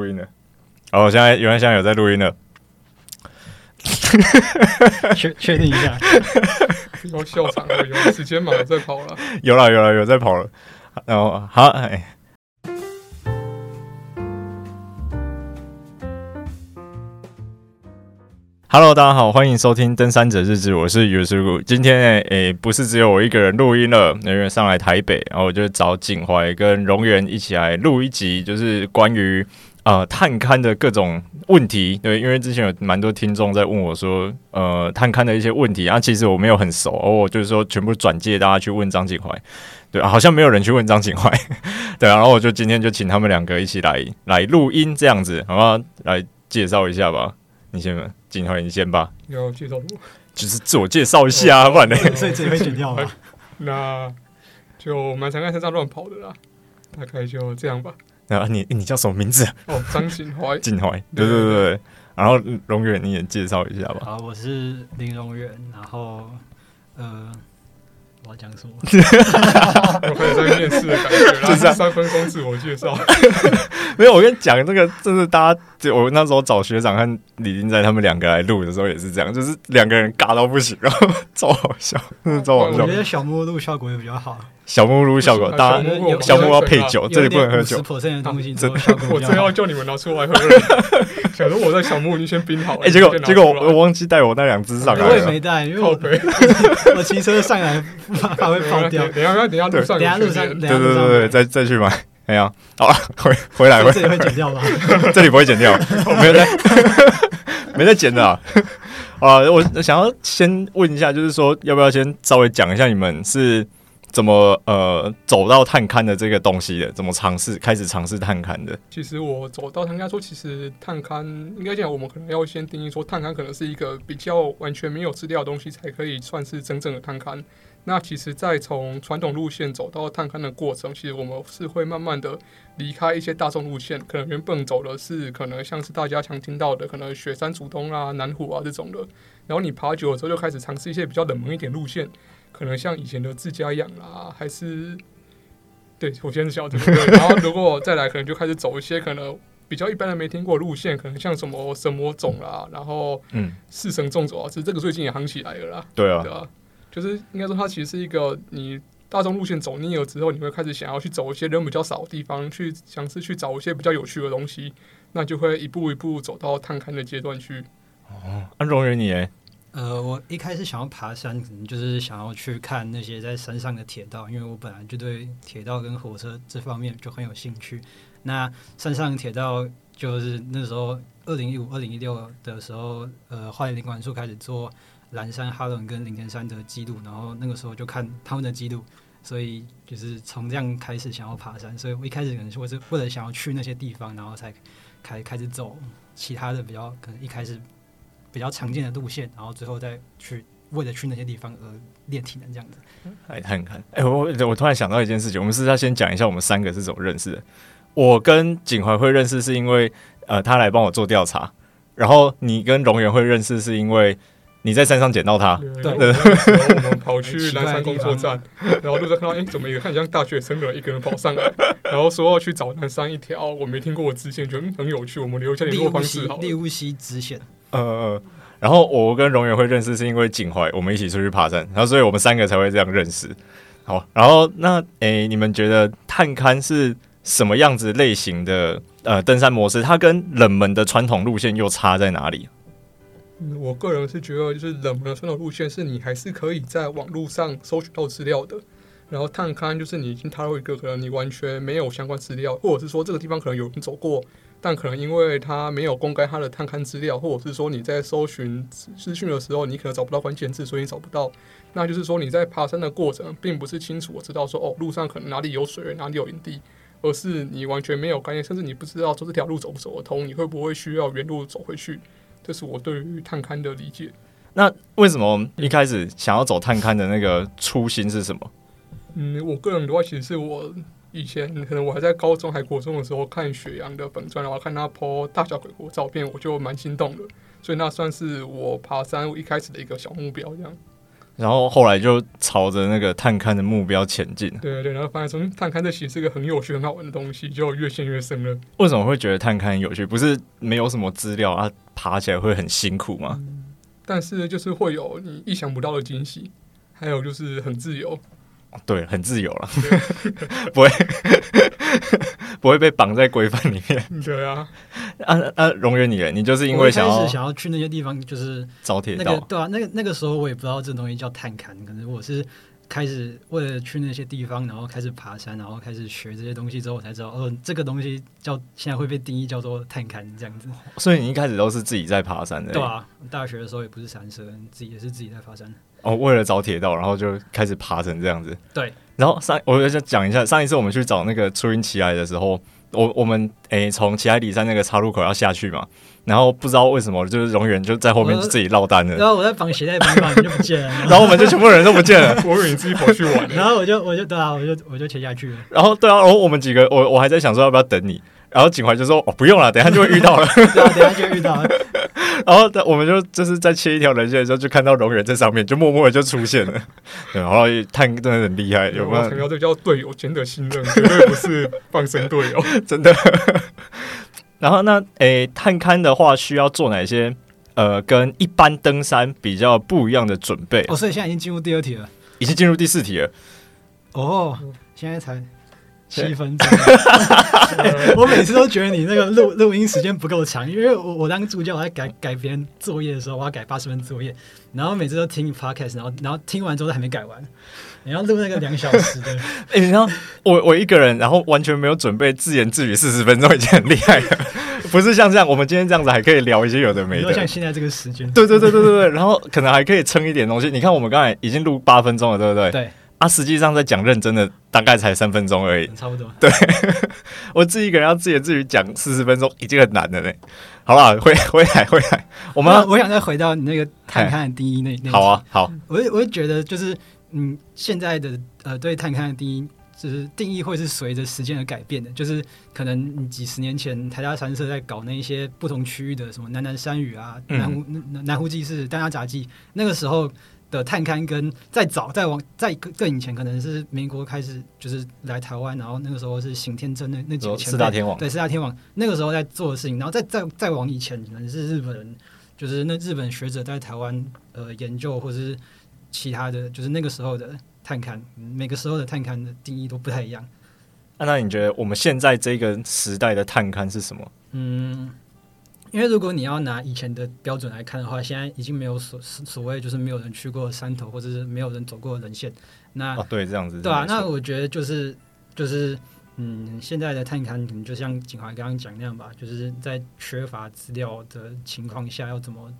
录音了，哦，现在原来现在有在录音了，确确定一下，要笑场了，有时间马上在跑了，有了有了有在跑了，然后好哎。Hello，大家好，欢迎收听《登山者日志》，我是尤师傅。今天呢，诶、欸，不是只有我一个人录音了，因为上来台北，然后我就找景怀跟荣源一起来录一集，就是关于呃探勘的各种问题。对，因为之前有蛮多听众在问我说，呃，探勘的一些问题啊，其实我没有很熟，我就是说全部转借大家去问张景怀。对，好像没有人去问张景怀。对啊，然后我就今天就请他们两个一起来来录音，这样子，好吧？来介绍一下吧，你先。景怀，你先吧。要介绍？就是自我介绍一下，不然呢？所以这里会剪掉了？那就蛮常在山上乱跑的啦。大概就这样吧。那你你叫什么名字？哦，张景怀。景怀，对对对对。然后荣远，你也介绍一下吧。好，我是林荣远。然后，呃。我要讲什么？我开始在面试的感觉，就是三分钟自我介绍。没有，我跟你讲，这个就是大家，就我那时候找学长和李林在他们两个来录的时候也是这样，就是两个人尬到不行，然后超好笑，超好笑。我觉得小莫录效果也比较好。小木屋效果，大家小木屋要配酒，这里不能喝酒。十 percent 的东西，我真要叫你们拿出来喝了。假如我在小木屋，你先冰好。哎，结果结果我忘记带我那两只上来了。我也没带，因为我 我骑车上来怕会跑掉。等下等下路上，等下路上，对对对对，再再去买。哎呀，好了，回回来，这里会剪掉吗？这里不会剪掉，没有在没在剪的啊。啊，我想要先问一下，就是说，要不要先稍微讲一下你们是？怎么呃走到探勘的这个东西的？怎么尝试开始尝试探勘的？其实我走到探勘说，其实探勘应该讲，我们可能要先定义说，探勘可能是一个比较完全没有资料的东西，才可以算是真正的探勘。那其实，在从传统路线走到探勘的过程，其实我们是会慢慢的离开一些大众路线，可能原本走的是可能像是大家常听到的，可能雪山主峰啊、南湖啊这种的，然后你爬久了之后，就开始尝试一些比较冷门一点路线。可能像以前的自家养啦，还是对我先晓得对。然后如果再来，可能就开始走一些可能比较一般人没听过的路线，可能像什么神魔种啦，然后嗯，四神纵走啊，其实这个最近也夯起来了啦。对啊，对啊，就是应该说它其实是一个你大众路线走腻了之后，你会开始想要去走一些人比较少的地方，去尝试去找一些比较有趣的东西，那就会一步一步走到探勘的阶段去。哦，安荣人你诶。呃，我一开始想要爬山，可能就是想要去看那些在山上的铁道，因为我本来就对铁道跟火车这方面就很有兴趣。那山上铁道就是那时候二零一五、二零一六的时候，呃，花莲林管处开始做蓝山、哈伦跟林田山的记录，然后那个时候就看他们的记录，所以就是从这样开始想要爬山。所以我一开始可能是我是为了想要去那些地方，然后才开开始走其他的比较可能一开始。比较常见的路线，然后最后再去为了去那些地方而练体能这样子。来看看，哎、欸，我我突然想到一件事情，我们是要先讲一下我们三个是怎么认识的。我跟景怀会认识是因为呃他来帮我做调查，然后你跟荣源会认识是因为你在山上捡到他。对，对我们 跑去南山工作站，然后路上看到，哎、欸，怎么一个看像大学生的一个人跑上来，然后说要去找南山一条我没听过的支线，觉得很有趣，我们留下联络方式好。立雾溪支线。呃，然后我跟荣源会认识是因为景怀，我们一起出去爬山，然后所以我们三个才会这样认识。好，然后那诶，你们觉得探勘是什么样子类型的呃登山模式？它跟冷门的传统路线又差在哪里？我个人是觉得，就是冷门的传统路线是你还是可以在网络上搜寻到资料的，然后探勘就是你已经踏入一个可能你完全没有相关资料，或者是说这个地方可能有人走过。但可能因为他没有公开他的探勘资料，或者是说你在搜寻资讯的时候，你可能找不到关键字，所以你找不到。那就是说你在爬山的过程，并不是清楚我知道说哦，路上可能哪里有水，哪里有营地，而是你完全没有概念，甚至你不知道说这条路走不走得通，你会不会需要原路走回去？这是我对于探勘的理解。那为什么一开始想要走探勘的那个初心是什么？嗯，我个人的话，其实是我。以前可能我还在高中还国中的时候看雪阳的本传，然后看他 po 大小鬼国照片，我就蛮心动的，所以那算是我爬山我一开始的一个小目标。这样，然后后来就朝着那个探勘的目标前进。对对对，然后发现说探勘这其实是一个很有趣、很好玩的东西，就越陷越深了。为什么会觉得探勘有趣？不是没有什么资料啊，爬起来会很辛苦吗？嗯，但是就是会有你意想不到的惊喜，还有就是很自由。对，很自由了，不会 不会被绑在规范里面。对啊，啊啊，荣远你，你就是因为想要想要去那些地方，就是找铁道，对啊，那个那个时候我也不知道这东西叫探勘，可能我是开始为了去那些地方，然后开始爬山，然后开始学这些东西之后，我才知道，哦，这个东西叫现在会被定义叫做探勘这样子。所以你一开始都是自己在爬山的，对啊，大学的时候也不是山社，自己也是自己在爬山。哦，为了找铁道，然后就开始爬成这样子。对，然后上我就讲一下，上一次我们去找那个初音奇来的时候，我我们诶从奇来里山那个岔路口要下去嘛，然后不知道为什么就是荣远就在后面就自己落单了，然后我在绑鞋带绑绑你就不见了，然后我们就全部人都不见了，我以为你自己跑去玩，然后我就我就对啊，我就我就切下去了，然后对啊，然后我们几个我我还在想说要不要等你。然后景怀就说：“哦，不用了，等下就会遇到了。对啊，等下就会遇到了。然后我们就就是在切一条人线的时候，就看到龙源在上面，就默默的就出现了。对，然后探真的很厉害，有没有？这叫队友真的信任，绝对不是放生队友，真的。然后那诶，探勘的话需要做哪些？呃，跟一般登山比较不一样的准备。哦，所以现在已经进入第二题了，已经进入第四题了。哦，现在才。”七分钟，我每次都觉得你那个录录音时间不够长，因为我我当助教，我在改改别人作业的时候，我要改八十分作业，然后每次都听 podcast，然后然后听完之后都还没改完，你要录那个两小时的，哎、欸，然后我我一个人，然后完全没有准备，自言自语四十分钟已经很厉害了，不是像这样，我们今天这样子还可以聊一些有的没的，像现在这个时间，对对对对对对，然后可能还可以撑一点东西，你看我们刚才已经录八分钟了，对不对？对。啊，实际上在讲认真的，大概才三分钟而已，差不多。对，我自己一个人要自言自语讲四十分钟，已经很难了嘞。好了，回回来回来，我们我想再回到你那个探勘的定义那那。好啊，好。我我会觉得就是，嗯，现在的呃对探勘的定义，就是定义会是随着时间而改变的。就是可能几十年前台大三社在搞那一些不同区域的什么南南山屿啊、南湖、嗯、南南湖祭祀、丹霞杂记，那个时候。的探勘跟再早再往再更更以前，可能是民国开始就是来台湾，然后那个时候是刑天真那那几个前四大天王，对四大天王那个时候在做的事情，然后再再再往以前，可能是日本人，就是那日本学者在台湾呃研究，或者是其他的就是那个时候的探勘，每个时候的探勘的定义都不太一样。那、啊、那你觉得我们现在这个时代的探勘是什么？嗯。因为如果你要拿以前的标准来看的话，现在已经没有所所谓就是没有人去过山头，或者是没有人走过人线。那、啊、对，这样子对啊。那我觉得就是就是嗯，现在的探勘可能就像景华刚刚讲那样吧，就是在缺乏资料的情况下，要怎么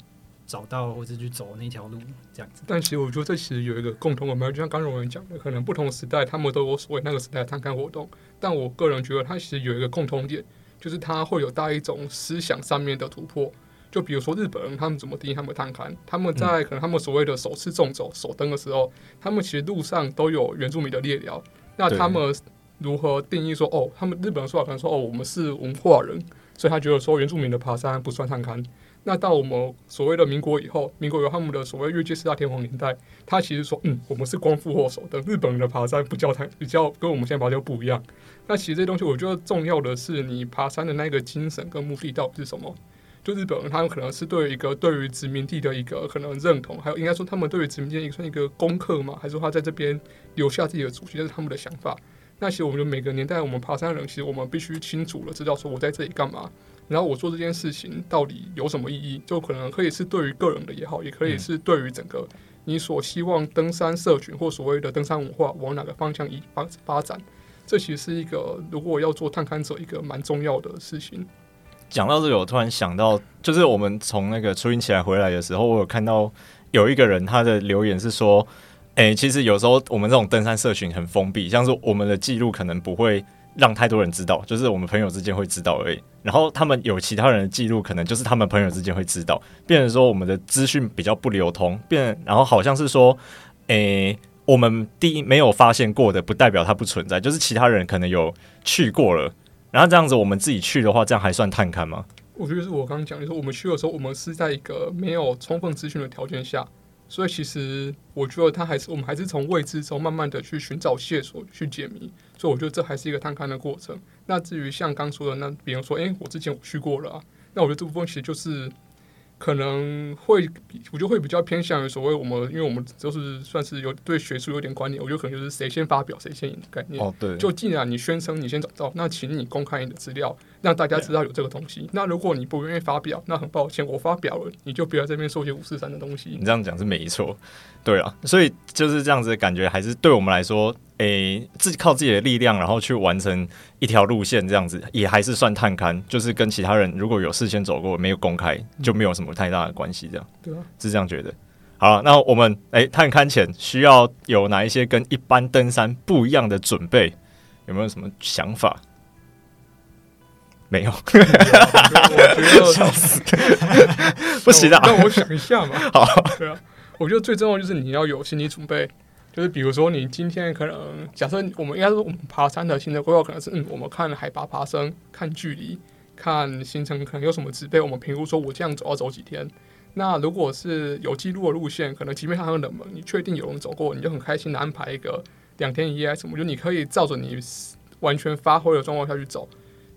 找到或者去走那条路这样子。但其实我觉得这其实有一个共同的脉，就像刚刚我们讲的，可能不同时代他们都有所谓那个时代的探勘活动，但我个人觉得它其实有一个共同点。就是他会有带一种思想上面的突破，就比如说日本人他们怎么定义他们的探勘，他们在可能他们所谓的首次纵走、首登的时候，他们其实路上都有原住民的列寮，那他们如何定义说哦，他们日本人说法可能说哦，我们是文化人，所以他觉得说原住民的爬山不算探勘。那到我们所谓的民国以后，民国有他们的所谓越界四大天王年代，他其实说，嗯，我们是光复祸首的，日本人的爬山不叫他比较跟我们现在爬就不一样。那其实这东西，我觉得重要的是你爬山的那个精神跟目的到底是什么？就日本人他们可能是对一个对于殖民地的一个可能认同，还有应该说他们对于殖民地一个算一个功课嘛，还是说他在这边留下自己的足迹，这是他们的想法。那其实我们每个年代我们爬山的人，其实我们必须清楚的知道说我在这里干嘛。然后我做这件事情到底有什么意义？就可能可以是对于个人的也好，也可以是对于整个你所希望登山社群或所谓的登山文化往哪个方向一发发展。这其实是一个如果要做探勘者一个蛮重要的事情。讲到这个，我突然想到，就是我们从那个初音起来回来的时候，我有看到有一个人他的留言是说：“诶，其实有时候我们这种登山社群很封闭，像是我们的记录可能不会。”让太多人知道，就是我们朋友之间会知道而已。然后他们有其他人的记录，可能就是他们朋友之间会知道，变成说我们的资讯比较不流通。变，然后好像是说，诶、我们第一没有发现过的，不代表它不存在，就是其他人可能有去过了。然后这样子，我们自己去的话，这样还算探勘吗？我觉得是我刚刚讲，就是我们去的时候，我们是在一个没有充分资讯的条件下所以其实我觉得他还是我们还是从未知中慢慢的去寻找线索去解谜，所以我觉得这还是一个探勘的过程。那至于像刚说的那，比如说，诶，我之前我去过了啊，那我觉得这部分其实就是。可能会，我就会比较偏向于所谓我们，因为我们就是算是有对学术有点观念，我觉得可能就是谁先发表谁先赢的概念。哦，对。就既然你宣称你先找到，那请你公开你的资料，让大家知道有这个东西。那如果你不愿意发表，那很抱歉，我发表了，你就不要在这边说些五四三的东西。你这样讲是没错，对啊，所以就是这样子的感觉，还是对我们来说。诶、欸，自己靠自己的力量，然后去完成一条路线，这样子也还是算探勘，就是跟其他人如果有事先走过，没有公开，就没有什么太大的关系，这样。对啊，是这样觉得。好，那我们诶、欸，探勘前需要有哪一些跟一般登山不一样的准备？有没有什么想法？没有，我觉得笑死，不行的，让我想一下嘛。好，对啊，我觉得最重要就是你要有心理准备。就是比如说，你今天可能假设我们应该说，我们爬山的行程规划可能是，嗯，我们看海拔爬升，看距离，看行程可能有什么指标，我们评估说我这样走要走几天。那如果是有记录的路线，可能即便它很冷门，你确定有人走过，你就很开心的安排一个两天一夜什么，就你可以照着你完全发挥的状况下去走。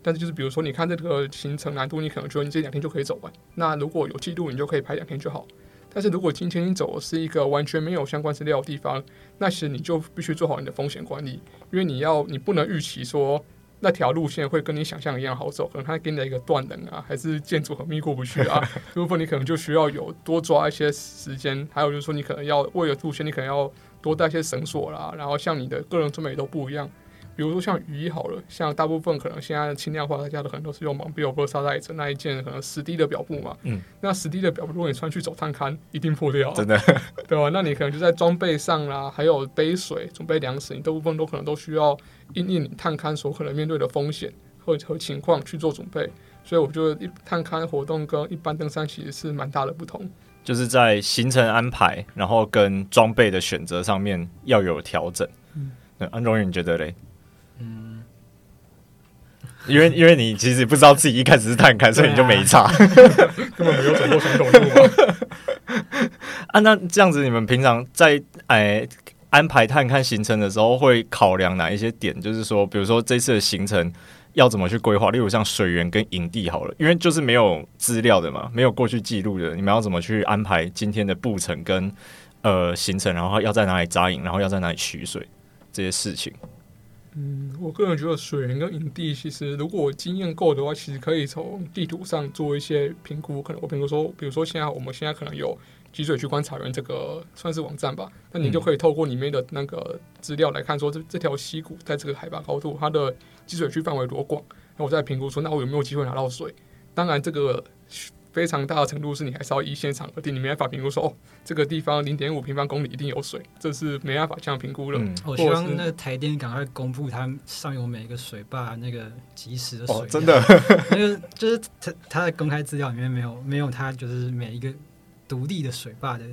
但是就是比如说，你看这个行程难度，你可能觉得你这两天就可以走完。那如果有记录，你就可以排两天就好。但是如果今天你走的是一个完全没有相关资料的地方，那其实你就必须做好你的风险管理，因为你要你不能预期说那条路线会跟你想象一样好走，可能它给你的一个断能啊，还是建筑很密过不去啊，这部分你可能就需要有多抓一些时间，还有就是说你可能要为了路线，你可能要多带一些绳索啦，然后像你的个人装备都不一样。比如说像雨衣好了，像大部分可能现在轻量化，大家的可能都是用蒙比欧波沙袋子那一件可能十 D 的表布嘛。嗯。那十 D 的表布，如果你穿去走探勘，一定破掉。真的。对吧？那你可能就在装备上啦，还有杯水、准备粮食，你大部分都可能都需要因应你探勘所可能面对的风险和和情况去做准备。所以我觉得，一探勘活动跟一般登山其实是蛮大的不同。就是在行程安排，然后跟装备的选择上面要有调整。嗯。安荣宇，你觉得嘞？嗯，因为因为你其实不知道自己一开始是探勘，所以你就没差，根本没有走过传统路嘛。啊，那这样子，你们平常在哎安排探勘行程的时候，会考量哪一些点？就是说，比如说这次的行程要怎么去规划？例如像水源跟营地好了，因为就是没有资料的嘛，没有过去记录的，你们要怎么去安排今天的步程跟呃行程？然后要在哪里扎营？然后要在哪里取水？这些事情。嗯，我个人觉得水源跟营地，其实如果经验够的话，其实可以从地图上做一些评估。可能我比如说，比如说现在我们现在可能有集水区观察员这个算是网站吧，那你就可以透过里面的那个资料来看，说这这条溪谷在这个海拔高度，它的集水区范围多广，那我再评估说，那我有没有机会拿到水？当然这个。非常大的程度是你还是要依现场而定，你没办法评估说哦，这个地方零点五平方公里一定有水，这是没办法这样评估了。嗯、我希望那个台电赶快公布它上游每一个水坝那个及时的水、哦，真的，那个就是它它的公开资料里面没有没有它就是每一个独立的水坝的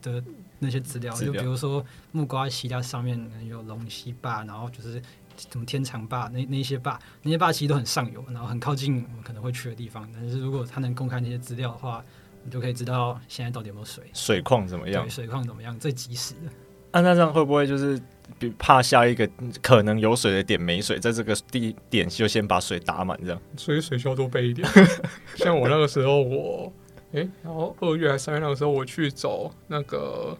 的那些资料，资料，就比如说木瓜溪它上面有龙溪坝，然后就是。什么天长坝那那些坝，那些坝其实都很上游，然后很靠近我们可能会去的地方。但是如果他能公开那些资料的话，你就可以知道现在到底有没有水，水况怎么样？对，水况怎么样？最及时的。啊，那这样会不会就是比怕下一个可能有水的点没水，在这个地点就先把水打满这样？所以水需要多备一点。像我那个时候我，我、欸、哎，然后二月还是三月那个时候我去走那个。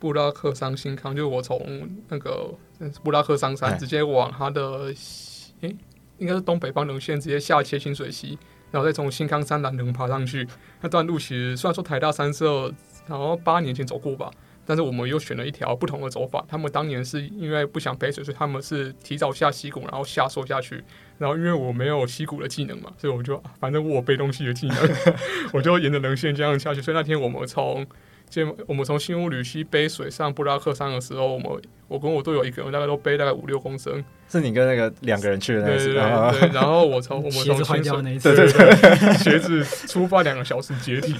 布拉克桑新康，就是我从那个布拉克桑山直接往它的，诶、欸，应该是东北方棱线，直接下切清水溪，然后再从新康山南棱爬上去。那段路其实虽然说台大三社，然后八年前走过吧，但是我们又选了一条不同的走法。他们当年是因为不想背水，所以他们是提早下溪谷，然后下缩下去。然后因为我没有溪谷的技能嘛，所以我就反正我背东西的技能，我就沿着棱线这样下去。所以那天我们从我们从新乌吕溪背水上布拉克山的时候，我们我跟我队友一个人大概都背大概五六公升。是你跟那个两个人去的那次，对，然后我从我们从鞋子坏掉那一次，对对对，鞋子出发两个小时解体，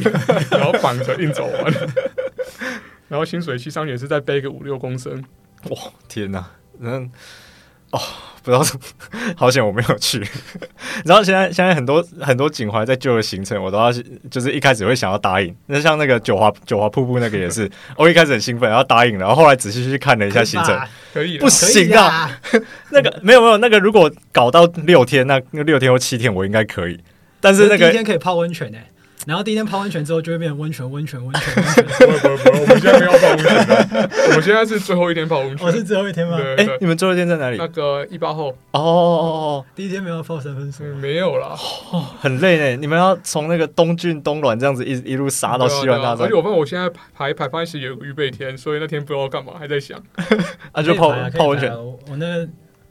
然后绑着硬走完。然后新水溪上也是再背个五六公升。哇，天哪！嗯，哦，不不知道，好险我没有去。然后现在现在很多很多景怀在旧的行程，我都要就是一开始会想要答应。那像那个九华九华瀑布那个也是，我一开始很兴奋，然后答应了，然后后来仔细去看了一下行程，可以不行啊？那个没有没有那个，如果搞到六天，那那六天或七天我应该可以，但是那个第一天可以泡温泉呢。然后第一天泡温泉之后，就会变成温泉，温泉，温泉，温泉。不不不，我们现在没有泡温泉，我们现在是最后一天泡温泉。我是最后一天吗？哎，你们最后一天在哪里？那个一八后。哦哦哦，第一天没有泡三分水，没有啦。很累呢。你们要从那个东郡东峦这样子一一路杀到西峦大山。而且我发现我现在排排班时有个预备天，所以那天不知道干嘛，还在想。啊，就泡泡温泉。我那个。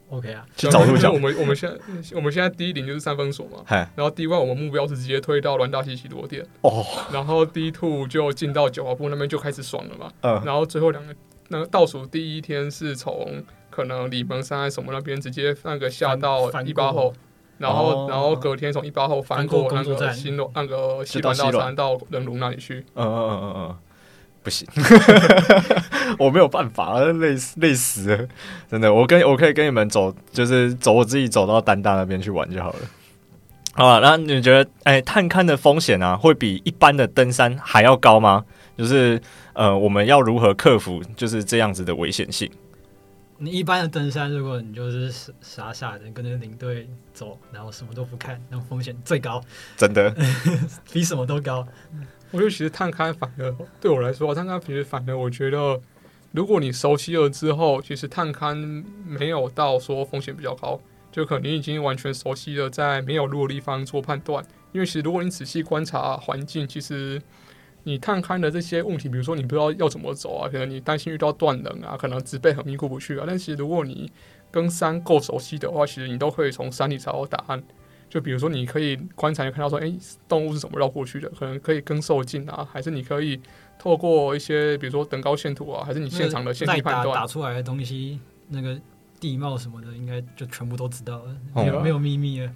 OK 啊，去找路角。我们我们现在我们现在第一顶就是三分锁嘛，然后第一关我们目标是直接推到栾大西西罗店哦，然后第一兔就进到九华瀑那边就开始爽了嘛，嗯，然后最后两个那个倒数第一天是从可能里门山什么那边直接那个下到一八后，然后然后隔天从一八后翻过那个新那个西峦大山到人龙那里去，嗯嗯嗯嗯嗯。不行，我没有办法，累死累死了，真的。我跟我可以跟你们走，就是走我自己走到丹大那边去玩就好了。好吧，那你觉得，哎、欸，探勘的风险啊，会比一般的登山还要高吗？就是呃，我们要如何克服就是这样子的危险性？你一般的登山，如果你就是傻傻的跟着领队走，然后什么都不看，那风险最高，真的 比什么都高。我觉得其实探勘反而对我来说，探勘其实反而我觉得，如果你熟悉了之后，其实探勘没有到说风险比较高，就可能你已经完全熟悉了在没有路的地方做判断。因为其实如果你仔细观察环境，其实你探勘的这些问题，比如说你不知道要怎么走啊，可能你担心遇到断层啊，可能植被很密过不去啊。但其实如果你跟山够熟悉的话，其实你都可以从山里找到答案。就比如说，你可以观察，看到说，哎、欸，动物是怎么绕过去的？可能可以跟兽径啊，还是你可以透过一些，比如说等高线图啊，还是你现场的线迹判断打出来的东西，那个地貌什么的，应该就全部都知道了，没有、嗯、没有秘密了。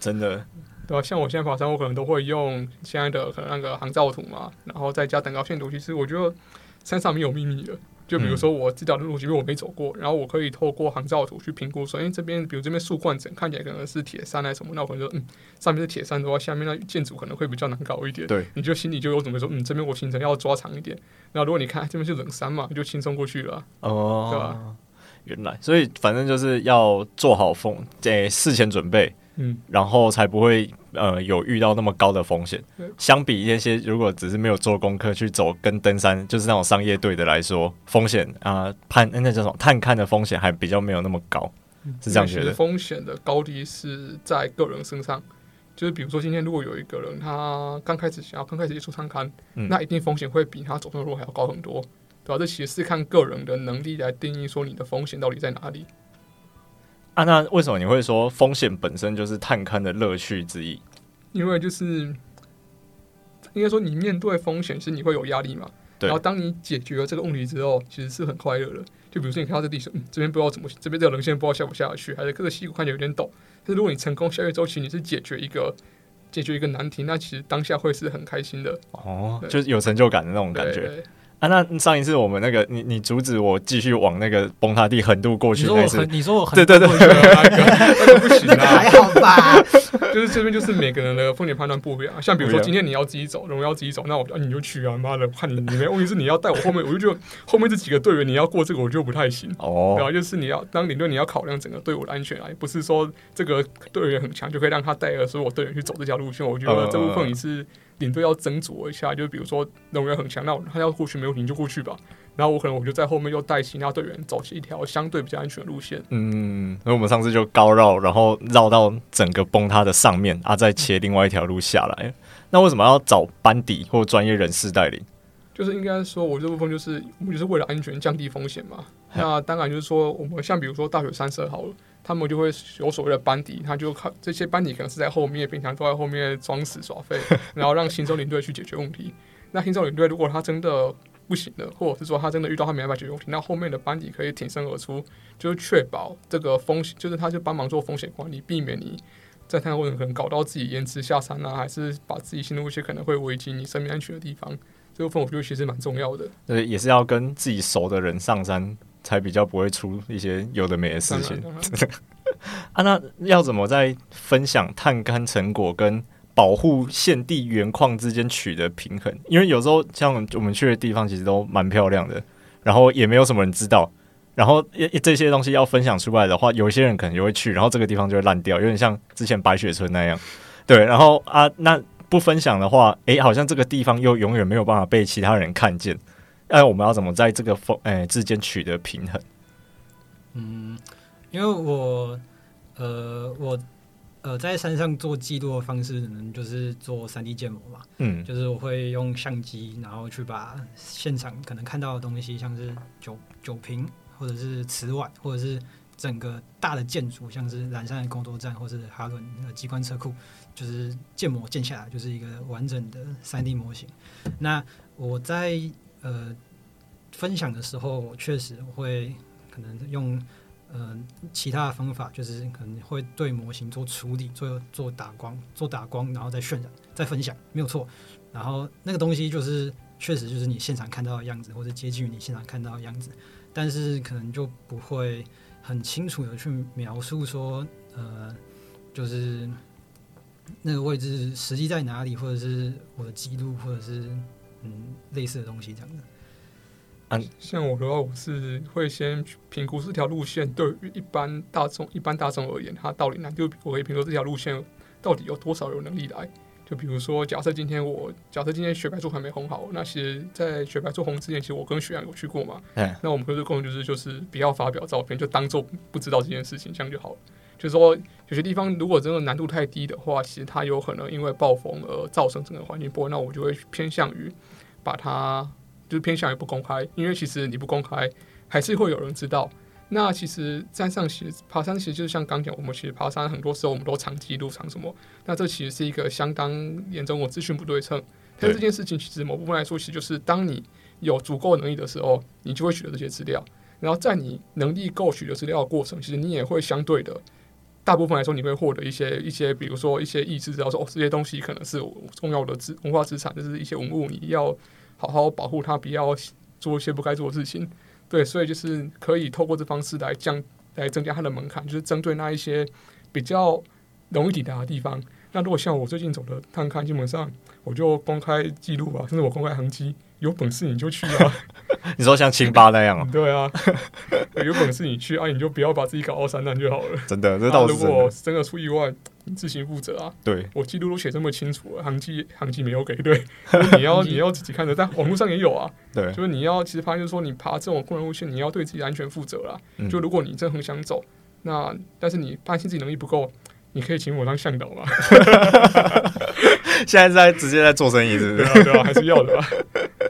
真的，对吧？像我现在爬山，我可能都会用现在的可能那个航照图嘛，然后再加等高线图。其实我觉得山上没有秘密的。就比如说，我这条路因为我没走过，然后我可以透过航照图去评估说，哎，这边比如这边树冠层看起来可能是铁山还是什么，那我可能说，嗯，上面是铁山的话，下面那建筑可能会比较难搞一点。对，你就心里就有准备说，嗯，这边我行程要抓长一点。然后如果你看这边是冷山嘛，就轻松过去了。哦，对吧？原来，所以反正就是要做好风，在事前准备。嗯，然后才不会呃有遇到那么高的风险。相比一些如果只是没有做功课去走跟登山，就是那种商业队的来说，风险啊、呃、判那叫什么探勘的风险还比较没有那么高，是这样觉得。风险的高低是在个人身上，就是比如说今天如果有一个人他刚开始想要刚开始接触探勘，嗯、那一定风险会比他走的路还要高很多，对吧？这其实是看个人的能力来定义说你的风险到底在哪里。啊，那为什么你会说风险本身就是探勘的乐趣之一？因为就是应该说，你面对风险是你会有压力嘛？然后当你解决了这个问题之后，其实是很快乐的。就比如说，你看到这地形，嗯，这边不知道怎么，这边这个棱线不知道下不下去，还是这个溪谷看起来有点陡。但是如果你成功下去周期，你是解决一个解决一个难题，那其实当下会是很开心的。哦，就是有成就感的那种感觉。啊，那上一次我们那个你你阻止我继续往那个崩塌地横渡过去，那次你说我横对对对，那个不行啊，还好吧？就是这边就是每个人的风险判断不一样，像比如说今天你要自己走，然后要自己走，那我你就去啊，妈的，看你你没问题是你要带我后面，我就觉得后面这几个队员你要过这个我就不太行哦。然后就是你要当领队，你要考量整个队伍的安全啊，不是说这个队员很强就可以让他带着所有队员去走这条路线。我觉得这部分你是。领队要斟酌一下，就比如说人员很强，那他要过去没有你就过去吧。然后我可能我就在后面又带其他队员走一条相对比较安全的路线。嗯，所以我们上次就高绕，然后绕到整个崩塌的上面啊，再切另外一条路下来。那为什么要找班底或专业人士带领？就是应该说，我这部分就是我们就是为了安全降低风险嘛。那当然就是说，我们像比如说大雪山社好了。他们就会有所谓的班底，他就靠这些班底可能是在后面，平常都在后面装死耍废，然后让新手领队去解决问题。那新手领队如果他真的不行了，或者是说他真的遇到他没办法解决问题，那后面的班底可以挺身而出，就是确保这个风险，就是他就帮忙做风险管理，避免你在探勘过程可能搞到自己延迟下山啊，还是把自己陷入一些可能会危及你生命安全的地方。这部分我觉得其实蛮重要的。对，也是要跟自己熟的人上山。才比较不会出一些有的没的事情。啊，那要怎么在分享探勘成果跟保护现地原矿之间取得平衡？因为有时候像我们去的地方其实都蛮漂亮的，然后也没有什么人知道。然后这些东西要分享出来的话，有些人可能就会去，然后这个地方就会烂掉，有点像之前白雪村那样。对，然后啊，那不分享的话，诶，好像这个地方又永远没有办法被其他人看见。那我们要怎么在这个风诶之间取得平衡？嗯，因为我呃我呃在山上做记录的方式，可能就是做三 D 建模嘛。嗯，就是我会用相机，然后去把现场可能看到的东西，像是酒酒瓶。或者是瓷碗，或者是整个大的建筑，像是蓝山的工作站，或是哈伦的机关车库，就是建模建下来就是一个完整的三 D 模型。那我在呃分享的时候，我确实会可能用呃其他的方法，就是可能会对模型做处理，做做打光，做打光，然后再渲染，再分享，没有错。然后那个东西就是确实就是你现场看到的样子，或者接近于你现场看到的样子。但是可能就不会很清楚的去描述说，呃，就是那个位置实际在哪里，或者是我的记录，或者是嗯类似的东西这样的。嗯，像我的话，我是会先评估这条路线对于一般大众、一般大众而言，它到底难度，我会评估这条路线到底有多少有能力来。就比如说，假设今天我假设今天雪白柱还没红好，那其实，在雪白柱红之前，其实我跟雪阳有去过嘛。嗯。那我们合作共同就是就是不要发表照片，就当做不知道这件事情，这样就好了。就是说，有些地方如果真的难度太低的话，其实它有可能因为暴风而造成整个环境波，那我就会偏向于把它就是偏向于不公开，因为其实你不公开，还是会有人知道。那其实山上其实爬山其实就是像刚讲，我们其实爬山很多时候我们都藏记录藏什么，那这其实是一个相当严重的资讯不对称。但这件事情其实某部分来说，其实就是当你有足够能力的时候，你就会取得这些资料。然后在你能力够取得资料的过程，其实你也会相对的，大部分来说你会获得一些一些，比如说一些意识，知道说哦这些东西可能是重要的资文化资产，就是一些文物，你要好好保护它，不要做一些不该做的事情。对，所以就是可以透过这方式来降、来增加它的门槛，就是针对那一些比较容易抵达的地方。那如果像我最近走的探勘，基本上我就公开记录吧，甚至我公开痕迹。有本事你就去啊！你说像清吧那样啊？对啊，有本事你去啊，你就不要把自己搞到三难就好了。真的，这倒是真的。如果真的出意外，你自行负责啊。对，我记录都写这么清楚了，航迹航迹没有给，对，你要你要自己看着，但网络上也有啊。对，就是你要其实发现就是说，你爬这种困难路线，你要对自己安全负责啦。嗯、就如果你真的很想走，那但是你担心自己能力不够，你可以请我当向导嘛。现在在直接在做生意，是不是？对啊，对啊，还是要的吧。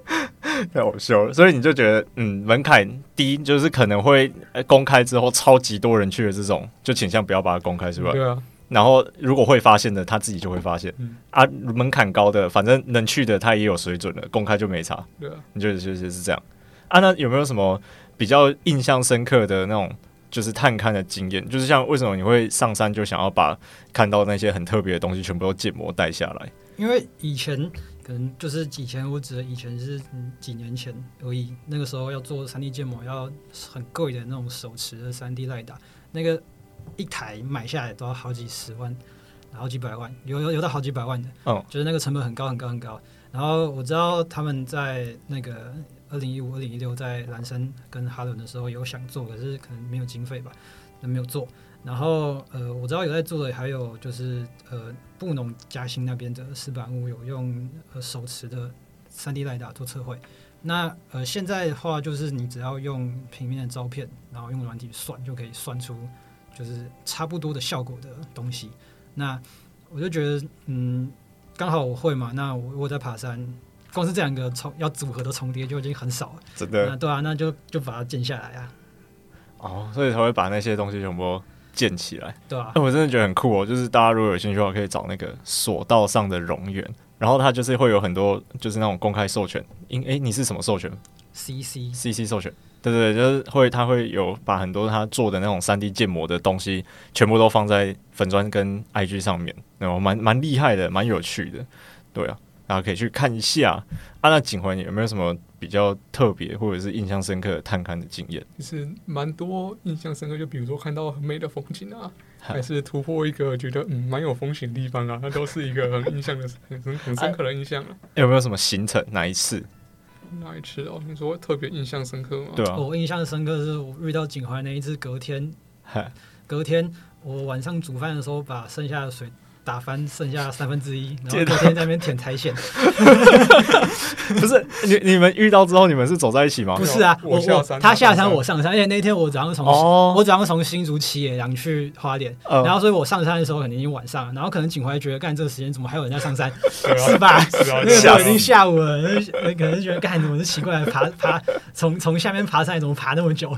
太好笑了，所以你就觉得，嗯，门槛低，就是可能会公开之后超级多人去的这种，就倾向不要把它公开，是吧？对啊。然后如果会发现的，他自己就会发现。嗯、啊，门槛高的，反正能去的他也有水准的，公开就没差。对啊。你觉得就是是这样？啊，那有没有什么比较印象深刻的那种，就是探勘的经验？就是像为什么你会上山就想要把看到那些很特别的东西全部都建模带下来？因为以前。可能就是以前，我指的以前是几年前而已。那个时候要做三 D 建模，要很贵的那种手持的三 D 雷达，那个一台买下来都要好几十万，好几百万，有有有到好几百万的。哦，就是那个成本很高很高很高。然后我知道他们在那个二零一五、二零一六在岚山跟哈伦的时候有想做，可是可能没有经费吧，那没有做。然后，呃，我知道有在做的，还有就是，呃，布农嘉兴那边的石板屋有用呃手持的三 D 雷达做测绘。那呃，现在的话就是你只要用平面的照片，然后用软体算，就可以算出就是差不多的效果的东西。那我就觉得，嗯，刚好我会嘛，那我我在爬山，光是这两个重要组合的重叠就已经很少了。真的？那对啊，那就就把它建下来啊。哦，所以才会把那些东西全部。建起来，对啊，那 我真的觉得很酷哦。就是大家如果有兴趣的话，可以找那个索道上的荣源，然后他就是会有很多就是那种公开授权。因诶，你是什么授权？C C C C 授权，对对对，就是会他会有把很多他做的那种三 D 建模的东西，全部都放在粉砖跟 I G 上面，然后蛮蛮厉害的，蛮有趣的，对啊。大家可以去看一下啊。那景环，你有没有什么比较特别或者是印象深刻的探勘的经验？其实蛮多印象深刻，就比如说看到很美的风景啊，还是突破一个觉得嗯蛮有风险的地方啊，那都是一个很印象的很很很深刻的印象啊。有没有什么行程？哪一次？哪一次哦？你说特别印象深刻吗？对啊，我印象深刻是我遇到景环那一次，隔天，隔天我晚上煮饭的时候把剩下的水。打翻剩下三分之一，然后昨天在那边舔苔藓。不是你你们遇到之后，你们是走在一起吗？不是啊，我下山，他下山，我上山。而且那天我早上从我早上从新竹骑野羊去花莲，然后所以我上山的时候肯定已经晚上了。然后可能景怀觉得干这个时间怎么还有人在上山，是吧？那个时候已经下午了，可能觉得干怎么是奇怪，爬爬从从下面爬上来怎么爬那么久？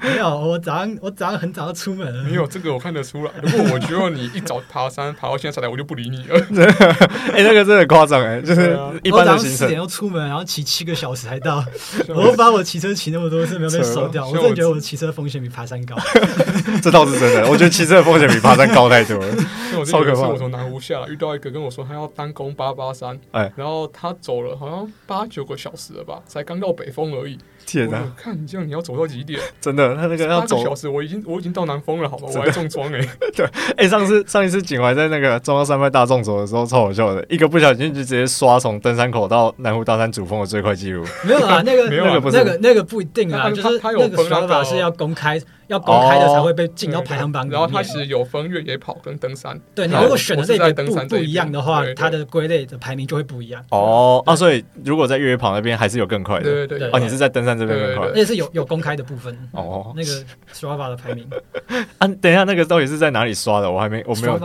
没有，我早上我早上很早就出门了。没有这个我看得出来。如果我觉得你。一早爬山爬到现在才来，我就不理你了。哎、欸，那个真的夸张哎，就是一般的行程。四点要出门，然后骑七个小时才到。我都把我骑车骑那么多次没有被收掉，我真的觉得我骑车风险比爬山高。这倒是真的，我觉得骑车的风险比爬山高太多了。超可怕！我从南湖下来遇到一个跟我说他要单攻八八三，哎，然后他走了好像八九个小时了吧，才刚到北峰而已。天哪！看你这样，你要走到几点？真的，他那个要走个小时，我已经我已经到南峰了，好吧？我还重装哎。对，哎，上次 上一次景怀在那个中央山脉大众走的时候，超好笑的，一个不小心就直接刷从登山口到南湖大山主峰的最快记录。没有啊，那个 那个不是那个那个不一定啊，就是他有那个说法是要公开。要公开的才会被进到排行榜里面。然后它是有分越野跑跟登山。对，你如果选的类别不不一样的话，它的归类的排名就会不一样。哦，啊，所以如果在越野跑那边还是有更快的。对对对。哦，你是在登山这边更快。而且是有有公开的部分。哦。那个 Strava 的排名。啊，等一下，那个到底是在哪里刷的？我还没，我没有。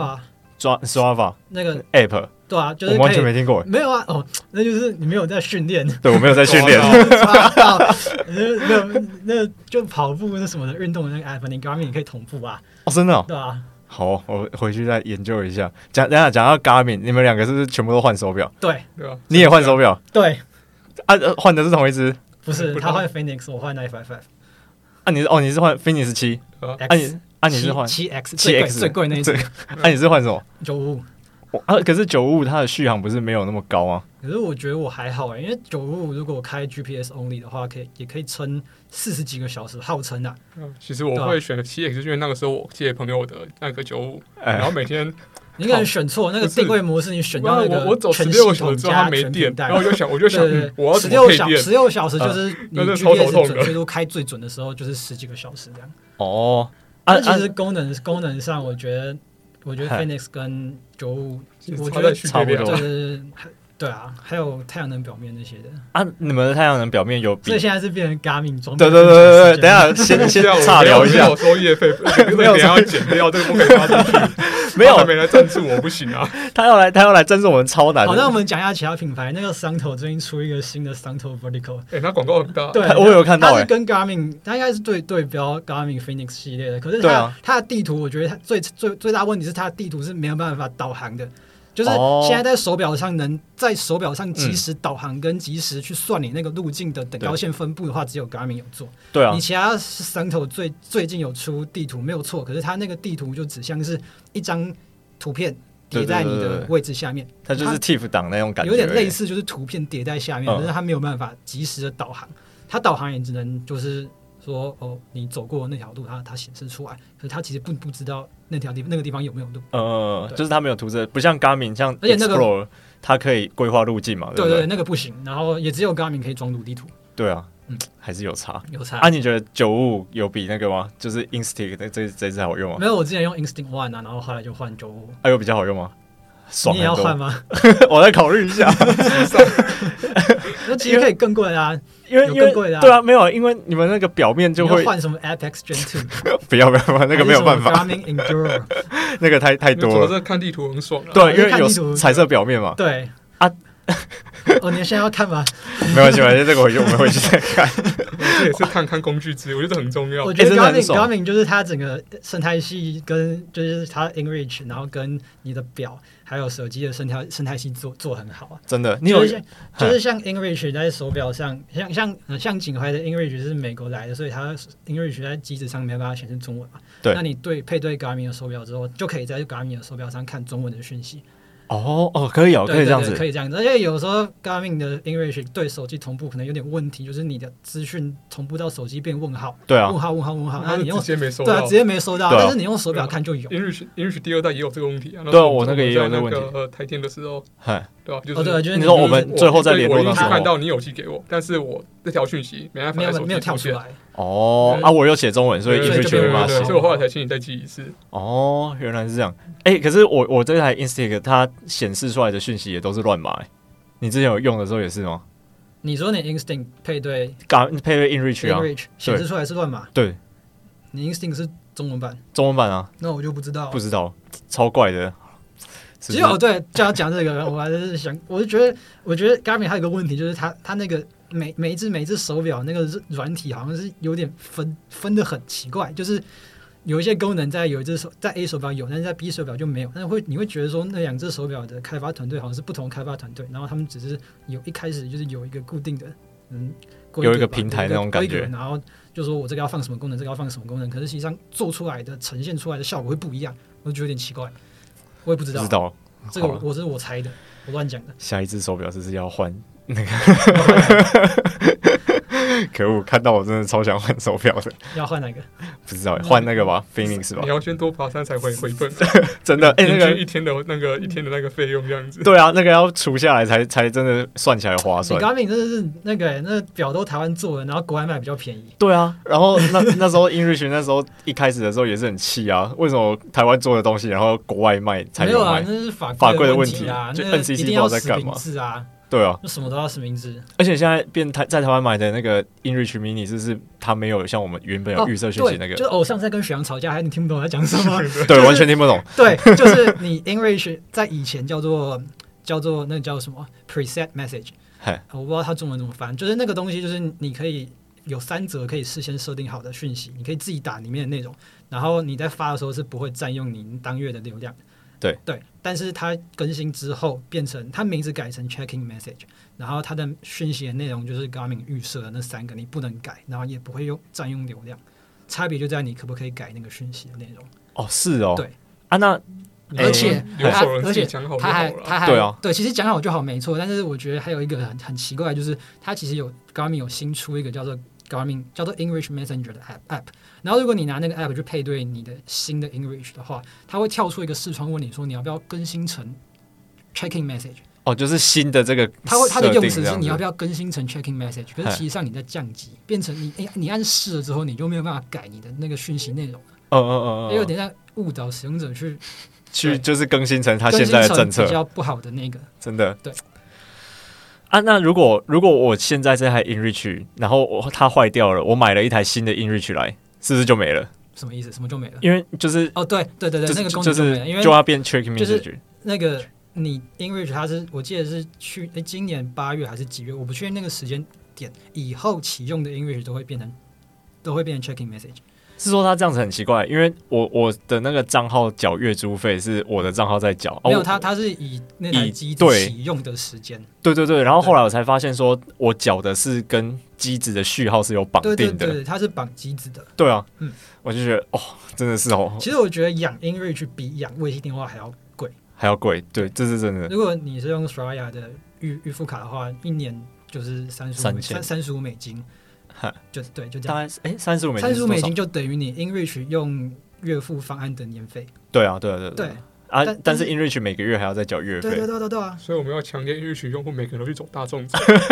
抓 Strava 那个 app。对啊，就是完全没听过。没有啊，哦，那就是你没有在训练。对，我没有在训练。没有，那就跑步那什么的运动的那个 app，你 Garmin 你可以同步啊。哦，真的？对啊。好，我回去再研究一下。讲，等下讲到 Garmin，你们两个是不是全部都换手表？对，对啊。你也换手表？对。啊，换的是同一只？不是，他换 Phoenix，我换 Nine Five Five。啊，你是哦，你是换 Phoenix 七？啊，你啊你是换七 X 七 X 最贵那一只？啊，你是换什么？九五五。啊，可是九五五它的续航不是没有那么高啊？可是我觉得我还好哎，因为九五五如果开 GPS only 的话，可以也可以撑四十几个小时，号称啊。嗯，其实我会选七 X，因为那个时候我借朋友的那个九五，然后每天你可能选错那个定位模式，你选到那个我走十六小时之后它没电，然后我就想我就想我要十六小十六小时就是你 GPS 准确度开最准的时候就是十几个小时这样。哦，那其实功能功能上，我觉得。我觉得 Phoenix 跟九五，我觉得差不多。就是对啊，还有太阳能表面那些的啊。你们的太阳能表面有比？所以现在是变成 Garmin 装。对对对对对，等下先先岔聊一下。我收业费，没有要减掉，这个不可以发出去。没有，没来赞助我不行啊。他要来，他要来赞助我们超难。好，那我们讲一下其他品牌。那个 Suunto 最近出一个新的 Suunto Vertical，哎，它广告很大。对，我有看到。它是跟 Garmin，它应该是对对标 Garmin Phoenix 系列的。可是它它的地图，我觉得它最最最大问题是它的地图是没有办法导航的。就是现在在手表上能在手表上及时导航跟及时去算你那个路径的等高线分布的话，只有 Garmin 有做。对啊，你其他 Suunto 最最近有出地图没有错，可是它那个地图就只像是一张图片叠在你的位置下面，它就是 TIFF 档那种感觉，有点类似，就是图片叠在下面，但是它没有办法及时的导航，它导航也只能就是。说哦，你走过那条路，它它显示出来，可是它其实不不知道那条地那个地方有没有路。呃，就是它没有图示，不像 Garmin 像，而且那个它可以规划路径嘛。对对，那个不行。然后也只有 Garmin 可以装路地图。对啊，嗯，还是有差，有差。啊，你觉得九五有比那个吗？就是 Instinct 这这这支好用吗？没有，我之前用 Instinct One 啊，然后后来就换九五。啊，有比较好用吗？你也要换吗？我再考虑一下。那其实可以更贵啊，因为因为对啊，没有，因为你们那个表面就会换什么 Apex Gen Two，不要不要，那个没有办法。那个太太多了。这看地图很爽。对，因为有彩色表面嘛。对啊。哦，你现在要看吗？没关系，反正这个回去我们回去再看。这也是看看工具之一，我觉得很重要。我觉得 Garmin Garmin 就是它整个生态系跟就是它 InReach，然后跟你的表。还有手机的生态生态系做做很好啊，真的。你有就是像，就是像 InReach 在手表上，像像像景怀的 InReach 是美国来的，所以它 InReach 在机子上没办法显示中文嘛。对。那你对配对 Garmin 的手表之后，就可以在 Garmin 的手表上看中文的讯息。哦哦，可以哦，可以这样子，可以这样子。而且有时候 Garmin 的 inReach 对手机同步可能有点问题，就是你的资讯同步到手机变问号，对啊，问号问号问号，那你用直接没收到，对啊，直接没收到。但是你用手表看就有。inReach inReach 第二代也有这个问题啊。对啊，我那个也有那个问题。呃，台电的时候，嗨，对啊？就是对，就是你说我们最后再联络的时候，看到你有寄给我，但是我这条讯息没办法没有跳出来。哦啊，我有写中文，所以 inReach 没写。所以我后来才请你再记一次。哦，原来是这样。哎，可是我我这台 Instick 它显示出来的讯息也都是乱码。你之前有用的时候也是吗？你说你 Instinct 配对，刚配对 inReach 啊，显示出来是乱码。对，你 Instinct 是中文版，中文版啊？那我就不知道，不知道，超怪的。其实哦，对，就要讲这个，我还是想，我就觉得，我觉得 Garmin 还有一个问题，就是它它那个每每一只每一只手表那个软体好像是有点分分的很奇怪，就是。有一些功能在有一只手在 A 手表有，但是在 B 手表就没有。但是会你会觉得说那两只手表的开发团队好像是不同开发团队，然后他们只是有一开始就是有一个固定的嗯，有一个平台那种感觉，然后就说我这个要放什么功能，这个要放什么功能，可是实际上做出来的呈现出来的效果会不一样，我就觉得有点奇怪，我也不知道。知道这个我，我是我猜的，我乱讲的。下一只手表是不是要换那个。可恶！看到我真的超想换手表的。要换哪个？不知道，换那个吧，Phoenix 吧。你要先多爬山才会回本。真的，哎，那个一天的那个一天的那个费用这样子。对啊，那个要除下来才才真的算起来划算。Garmin 真的是那个那表都台湾做的，然后国外卖比较便宜。对啊，然后那 那时候 inReach 那时候一开始的时候也是很气啊，为什么台湾做的东西然后国外卖才有卖？没有啊，那是法法规的问题啊，就 NCC 不知道在干嘛。对啊，就什么都要实名制，而且现在变台在台湾买的那个 inReach Mini，就是它没有像我们原本有预设讯息那个。就偶像在跟许阳吵架，还你听不懂他在讲什么？对，完全听不懂。对，就是你 inReach 在以前叫做叫做那个叫什么 preset message，我不知道它中文怎么翻，就是那个东西，就是你可以有三则可以事先设定好的讯息，你可以自己打里面的内容，然后你在发的时候是不会占用你当月的流量。对对，但是它更新之后变成它名字改成 Checking Message，然后它的讯息的内容就是 Garmin 预设的那三个，你不能改，然后也不会用占用流量，差别就在你可不可以改那个讯息的内容。哦，是哦，对。啊，那而且它而且它还它还对啊，对，其实讲好就好没错，但是我觉得还有一个很很奇怪，就是它其实有 Garmin 有新出一个叫做 Garmin 叫做 English Messenger 的 App App。然后，如果你拿那个 app 去配对你的新的 inReach 的话，它会跳出一个视窗问你说你要不要更新成 checking message。哦，就是新的这个，它会它的用词是你要不要更新成 checking message。可是实际上你在降级，变成你哎，你按试了之后，你就没有办法改你的那个讯息内容。嗯嗯嗯嗯，有点在误导使用者去去就是更新成它现在的政策比较不好的那个。真的对。啊，那如果如果我现在这台 inReach，然后我它坏掉了，我买了一台新的 inReach 来。是不是就没了？什么意思？什么就没了？因为就是哦，对对对对，那个功能就没了，因为就要变 checking message。就是那个你 English 它是我记得是去诶，今年八月还是几月？我不确定那个时间点以后启用的 English 都会变成都会变成 checking message。是说他这样子很奇怪，因为我我的那个账号缴月租费是我的账号在缴，没有他他是以那台机子启用的时间。对对对，然后后来我才发现说我缴的是跟机子的序号是有绑定的，对对对，它是绑机子的。对啊，嗯，我就觉得哦，真的是哦。其实我觉得养 inReach 比养卫星电话还要贵，还要贵。对，这是真的。如果你是用 Straya 的预预付卡的话，一年就是三十五三三十五美金。就对，就这样。哎，三十五美金，三十五美金就等于你 Enrich 用月付方案的年费。对啊，对啊，对对。啊，但是 inReach 每个月还要再缴月费。对对对对啊！所以我们要强烈 inReach 用户每个人都去走大众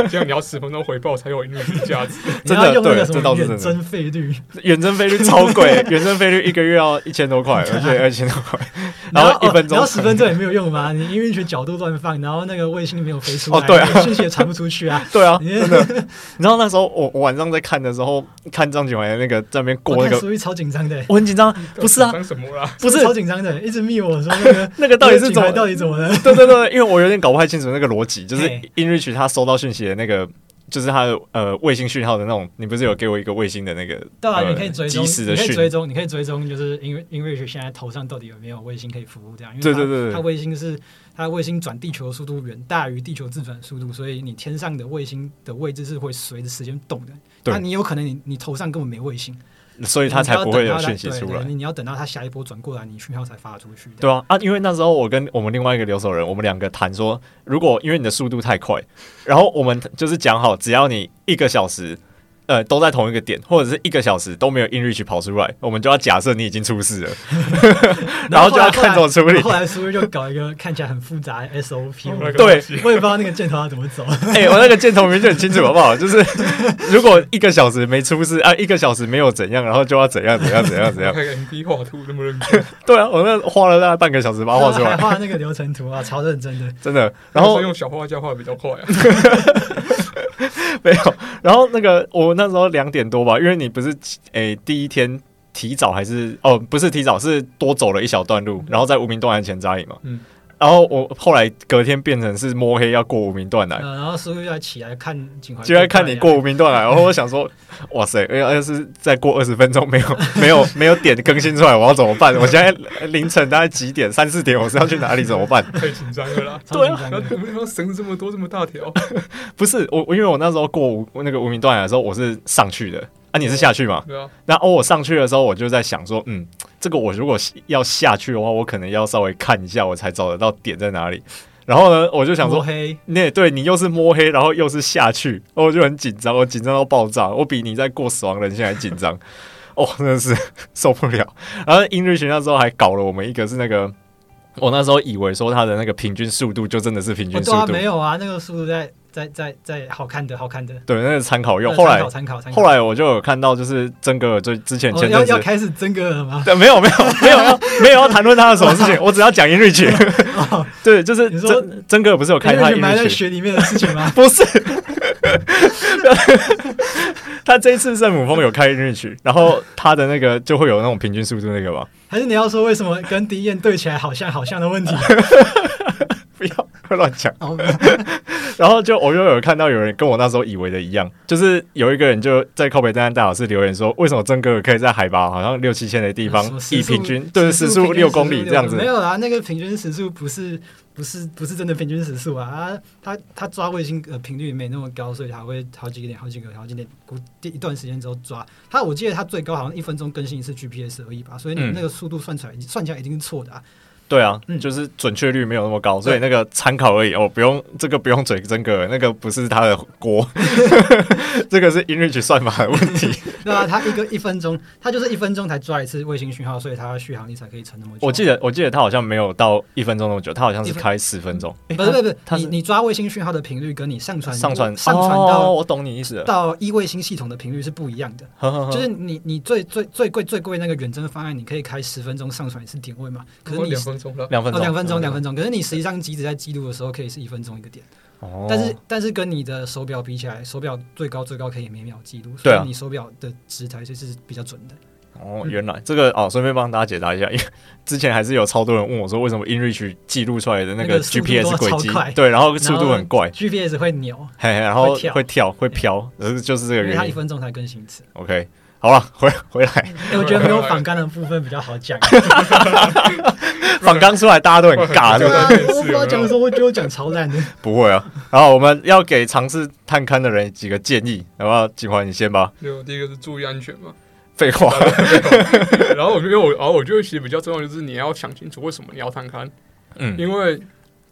这样 你要十分钟回报才有 inReach 的价值。真的对，这倒是真的。远征费率，远征费率超贵，远征费率一个月要一千多块，而且二千多块。然后一分钟，然后十分钟也没有用吗？你 inReach 角度乱放，然后那个卫星没有飞出来，哦对啊，讯息也传不出去啊。对啊，真的。你知道那时候我我晚上在看的时候，看张景怀那个在那边过那个，属于超紧张的。我很紧张，不是啊？什么啦？不是超紧张的，一直密我说那个 那个到底是。怎么？到底怎么了？对对对，因为我有点搞不太清楚那个逻辑，就是 inReach 他收到讯息的那个，就是他的呃卫星讯号的那种。你不是有给我一个卫星的那个？对啊，你可以追踪，你可以追踪，你可以追踪，就是 in inReach 现在头上到底有没有卫星可以服务这样？因为对对对，它卫星是它卫星转地球的速度远大于地球自转速度，所以你天上的卫星的位置是会随着时间动的。那你有可能你你头上根本没卫星。所以他才不会有讯息出来。你你要等到他下一波转过来，你讯号才发出去。对啊啊！因为那时候我跟我们另外一个留守人，我们两个谈说，如果因为你的速度太快，然后我们就是讲好，只要你一个小时。呃，都在同一个点，或者是一个小时都没有 InReach 跑出来，我们就要假设你已经出事了，然后就要看怎么处理。后来苏玉就搞一个看起来很复杂的 SOP，对，我也不知道那个箭头要怎么走。哎、欸，我那个箭头明明就很清楚，好不好？就是如果一个小时没出事啊，一个小时没有怎样，然后就要怎样怎样怎样怎样。看 MD 画图那么认真？对啊，我那花了大概半个小时把它画出来，画那个流程图啊，超认真的，真的。然后用小画家画比较快啊。没有，然后那个我那时候两点多吧，因为你不是诶、第一天提早还是哦不是提早是多走了一小段路，然后在无名断崖前扎营嘛。然后我后来隔天变成是摸黑要过无名断崖，然后师傅要起来看就要看你过无名断崖。然后我想说，哇塞，要要是再过二十分钟没有 没有没有点更新出来，我要怎么办？我现在凌晨大概几点？三四点，我是要去哪里？怎么办？太紧张了啦！对啊，绳这么多这么大条，不是我，因为我那时候过无那个无名断崖的时候，我是上去的。啊，你是下去嘛？对啊。那哦，我上去的时候，我就在想说，嗯，这个我如果要下去的话，我可能要稍微看一下，我才找得到点在哪里。然后呢，我就想说，摸黑，那对你又是摸黑，然后又是下去，我就很紧张，我紧张到爆炸，我比你在过死亡人线还紧张。哦，真的是受不了。然后 InReach 那时候还搞了我们一个是那个，我那时候以为说他的那个平均速度就真的是平均速度，哦啊、没有啊，那个速度在。在在在好看的好看的，对，那是参考用。后来参考参考，后来我就有看到，就是曾哥尔最之前前阵子、哦、要要开始曾哥尔了吗？对，没有没有没有没有要谈论他的什么事情，我只要讲 InReach。对，就是曾曾哥尔不是有开他 InReach 埋在雪里面的事情吗？不是，他这一次圣母峰有开 InReach，然后他的那个就会有那种平均速度那个吧？还是你要说为什么跟敌焰对起来好像好像的问题？乱讲。然后就我又有看到有人跟我那时候以为的一样，就是有一个人就在靠北登山大老师留言说，为什么曾哥可以在海拔好像六七千的地方以平均对时速六公里这样子？没有啊，那个平均时速不是不是不是真的平均时速啊，他他他抓卫星呃频率没那么高，所以他会好几个点好几个好几点，过一段时间之后抓他，我记得他最高好像一分钟更新一次 GPS 而已吧，所以你那个速度算出来、嗯、算起来一定是错的啊。对啊，嗯、就是准确率没有那么高，所以那个参考而已哦，不用这个不用嘴真个，那个不是他的锅，这个是 InReach 算法的问题。对啊，他一个一分钟，他就是一分钟才抓一次卫星讯号，所以他续航力才可以撑那么久。我记得我记得他好像没有到一分钟那么久，他好像是开十分钟。不是不是不是，你你抓卫星讯号的频率跟你上传上传上传到、哦、我懂你意思了，到一卫星系统的频率是不一样的。呵呵呵就是你你最最最贵最贵那个远征方案，你可以开十分钟上传一次点位嘛？可是你两分钟了，两分钟。哦分钟两分钟，可是你实际上机子在记录的时候可以是一分钟一个点，哦、但是但是跟你的手表比起来，手表最高最高可以每秒记录，所以你手表的值台其实是比较准的。哦，原来这个哦，顺便帮大家解答一下，因为之前还是有超多人问我说，为什么 InReach 记录出来的那个 GPS 轨迹，对，然后速度很怪，GPS 会扭，嘿嘿，然后会跳。会飘，而就是这个原因，因为它一分钟才更新一次。OK。好了，回回来。我觉得没有反刚的部分比较好讲。反刚出来，大家都很尬，对不对？我不知道讲的时候，我觉得我讲超烂的。不会啊。然后我们要给尝试探勘的人几个建议，好不好？景华，你先吧。对，第一个是注意安全嘛。废话。然后我觉得我，然后我觉得其实比较重要就是你要想清楚为什么你要探勘。嗯。因为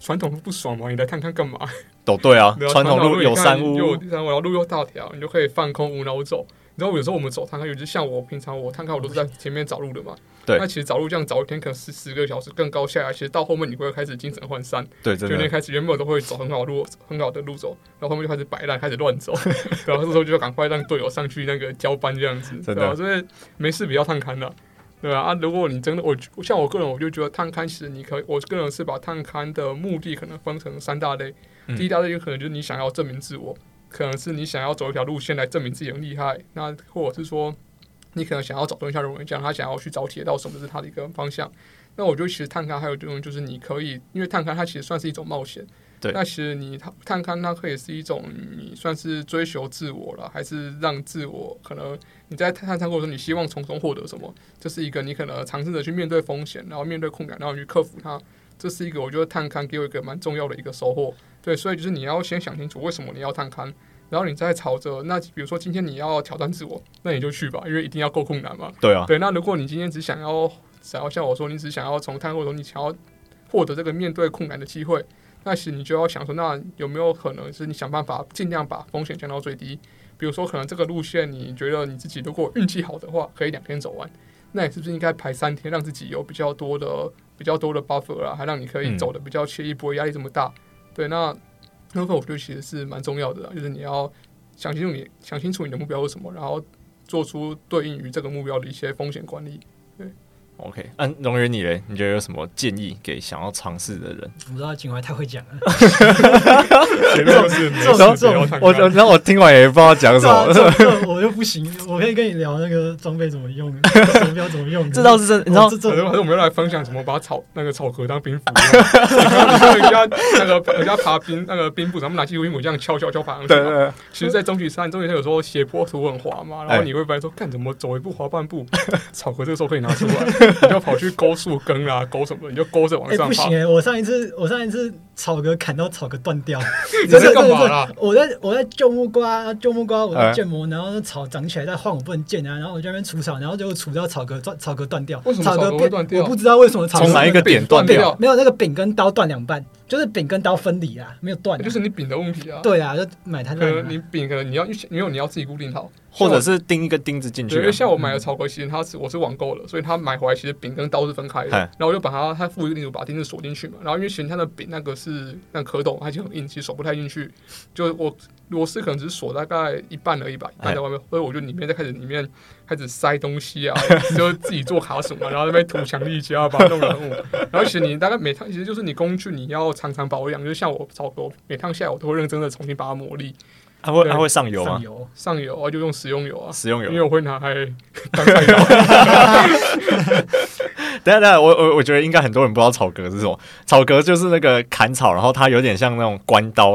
传统不爽嘛，你来探勘干嘛？都对啊。传统路有山屋，有山屋，然后路又大条，你就可以放空无脑走。然后有时候我们走探勘，尤其像我平常我探勘，我都是在前面找路的嘛。对。那其实找路这样找一天可能十十个小时，更高下来，其实到后面你会开始精神涣散。对，就那开始原本都会走很好的路，很好的路走，然后后面就开始摆烂，开始乱走。然后这时候就要赶快让队友上去那个交班这样子，对吧？所以没事不要探勘了，对吧？啊，如果你真的我像我个人，我就觉得探勘其实你可以，我个人是把探勘的目的可能分成三大类。第一大类有可能就是你想要证明自我。可能是你想要走一条路线来证明自己很厉害，那或者是说你可能想要找一下龙人将他想要去找铁道，什么是他的一个方向？那我觉得其实探勘还有这种，就是你可以，因为探勘它其实算是一种冒险。对。那其实你探勘它可以是一种你算是追求自我了，还是让自我可能你在探勘过程中，你希望从中获得什么？这是一个你可能尝试着去面对风险，然后面对困难，然后去克服它。这是一个我觉得探勘给我一个蛮重要的一个收获。对，所以就是你要先想清楚为什么你要探勘，然后你再朝着那，比如说今天你要挑战自我，那你就去吧，因为一定要够困难嘛。对啊，对。那如果你今天只想要，想要像我说，你只想要从探过程中，你想要获得这个面对困难的机会，那其实你就要想说，那有没有可能是你想办法尽量把风险降到最低？比如说，可能这个路线你觉得你自己如果运气好的话，可以两天走完，那你是不是应该排三天，让自己有比较多的、比较多的 buffer 啊，还让你可以走的比较惬意，不会压力这么大？对，那。那个我觉得其实是蛮重要的，就是你要想清楚你想清楚你的目标是什么，然后做出对应于这个目标的一些风险管理。对。OK，嗯，荣源你嘞？你觉得有什么建议给想要尝试的人？我不知道景怀太会讲了，前面是这种我然后我听完也不知道讲什么，这这我又不行，我可以跟你聊那个装备怎么用，手表怎么用，这倒是真。你知道，这这，还是我们要来分享怎么把草那个草壳当兵符，你看人家那个人家爬冰那个冰斧，咱们拿起冰斧这样敲敲敲爬上去。对对。其实，在中级山，中级山有时候斜坡图很滑嘛，然后你会发现说，看怎么走一步滑半步，草壳这个时候可以拿出来。你就跑去勾树根啊，勾什么？你就勾着往上爬。欸、不行哎、欸！我上一次，我上一次草格砍到草格断掉。你在干嘛啦？我在我在救木瓜，救木瓜，我在建模，然后那草长起来再换我不能建啊，然后我在那边除草，然后就除掉草格，草格断掉。为什么草格会断掉？我不知道为什么草格从哪一个点断掉？没有那个柄跟刀断两半，就是柄跟刀分离啊，没有断。就是你柄的问题啊。对啊，就买它。可能你柄可能你要因为你要自己固定好。或者是钉一个钉子进去。因为像我买的草格，其实它是我是网购的，所以他买回来其实柄跟刀是分开的。然后我就把它，它附一个钉子，把钉子锁进去嘛。然后因为其实它的柄那个是那个壳斗，它已经很硬，其实锁不太进去。就我螺丝可能只是锁大概一半而已吧，一半在外面。所以我就里面再开始里面开始塞东西啊，就自己做卡榫嘛，然后那边涂强力胶，把它弄软物。然后其实你大概每趟其实就是你工具你要常常保养，就像我草格，每趟下来我都会认真的重新把它磨砺。它会它会上油吗？上油，上油啊，就用食用油啊，食用油，因为我会拿来当菜油。等下等下，我我我觉得应该很多人不知道草格是什么。草格就是那个砍草，然后它有点像那种关刀，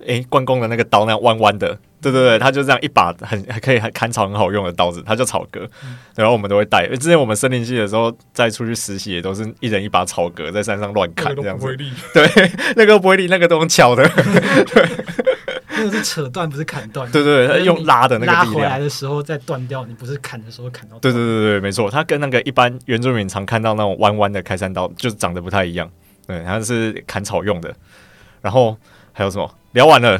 诶、欸，关公的那个刀那样弯弯的。对对对，它就这样一把很还可以砍草很好用的刀子，它叫草格。嗯、然后我们都会带。之前我们森林系的时候，再出去实习也都是一人一把草格，在山上乱砍这样子。对，那个不会立，那个都用敲的。对。那个是扯断，不是砍断。对对对，用拉的那个力量。拉回来的时候再断掉，你不是砍的时候砍到。对对对对，没错，它跟那个一般原住民常看到那种弯弯的开山刀，就是长得不太一样。对，它是砍草用的。然后还有什么？聊完了。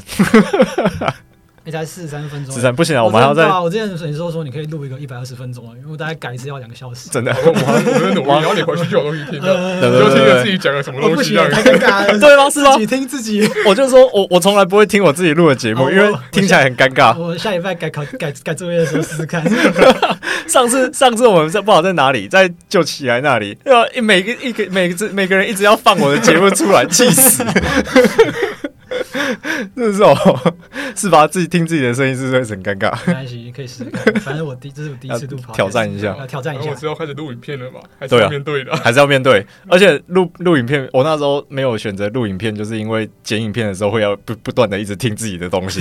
你才四十三分钟，四十三不行啊！我们还要再。我之前你说说你可以录一个一百二十分钟啊，因为我大概改一次要两个小时。真的，我还我在努力，然后你回去就有东西听了，就听着自己讲了什么东西，太尴尬了，对吗？是吗？自己听自己，我就说我我从来不会听我自己录的节目，因为听起来很尴尬。我下礼拜改考改改作业的时候试试看。上次上次我们在不好在哪里，在就起来那里，要每个一个每个每个人一直要放我的节目出来，气死。这是哦，是吧？自己听自己的声音是不是很尴尬？没关系，可以试试看。反正我第这是我第一次录，挑战一下，挑战一下。我之后开始录影片了吧？还是要面对的，还是要面对。而且录录影片，我那时候没有选择录影片，就是因为剪影片的时候会要不不断的一直听自己的东西，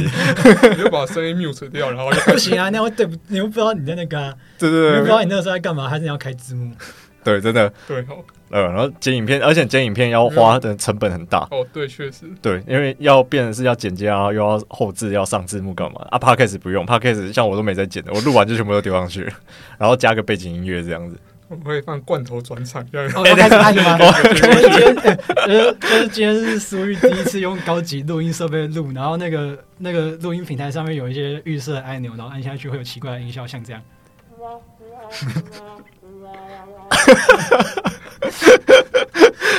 你就把声音 mute 掉，然后不行啊，那样对不？你又不知道你在那个，对对对，你不知道你那个时候在干嘛，还是你要开字幕？对，真的对哦。呃，然后剪影片，而且剪影片要花的成本很大。哦，对，确实。对，因为要变的是要剪接啊，又要后置，要上字幕干嘛？啊，Podcast 不用，Podcast 像我都没在剪的，我录完就全部都丢上去，然后加个背景音乐这样子。我会放罐头转场这样。哦，开始拍吗？今天呃，就是今天是苏玉第一次用高级录音设备录，然后那个那个录音平台上面有一些预设按钮，然后按下去会有奇怪的音效，像这样。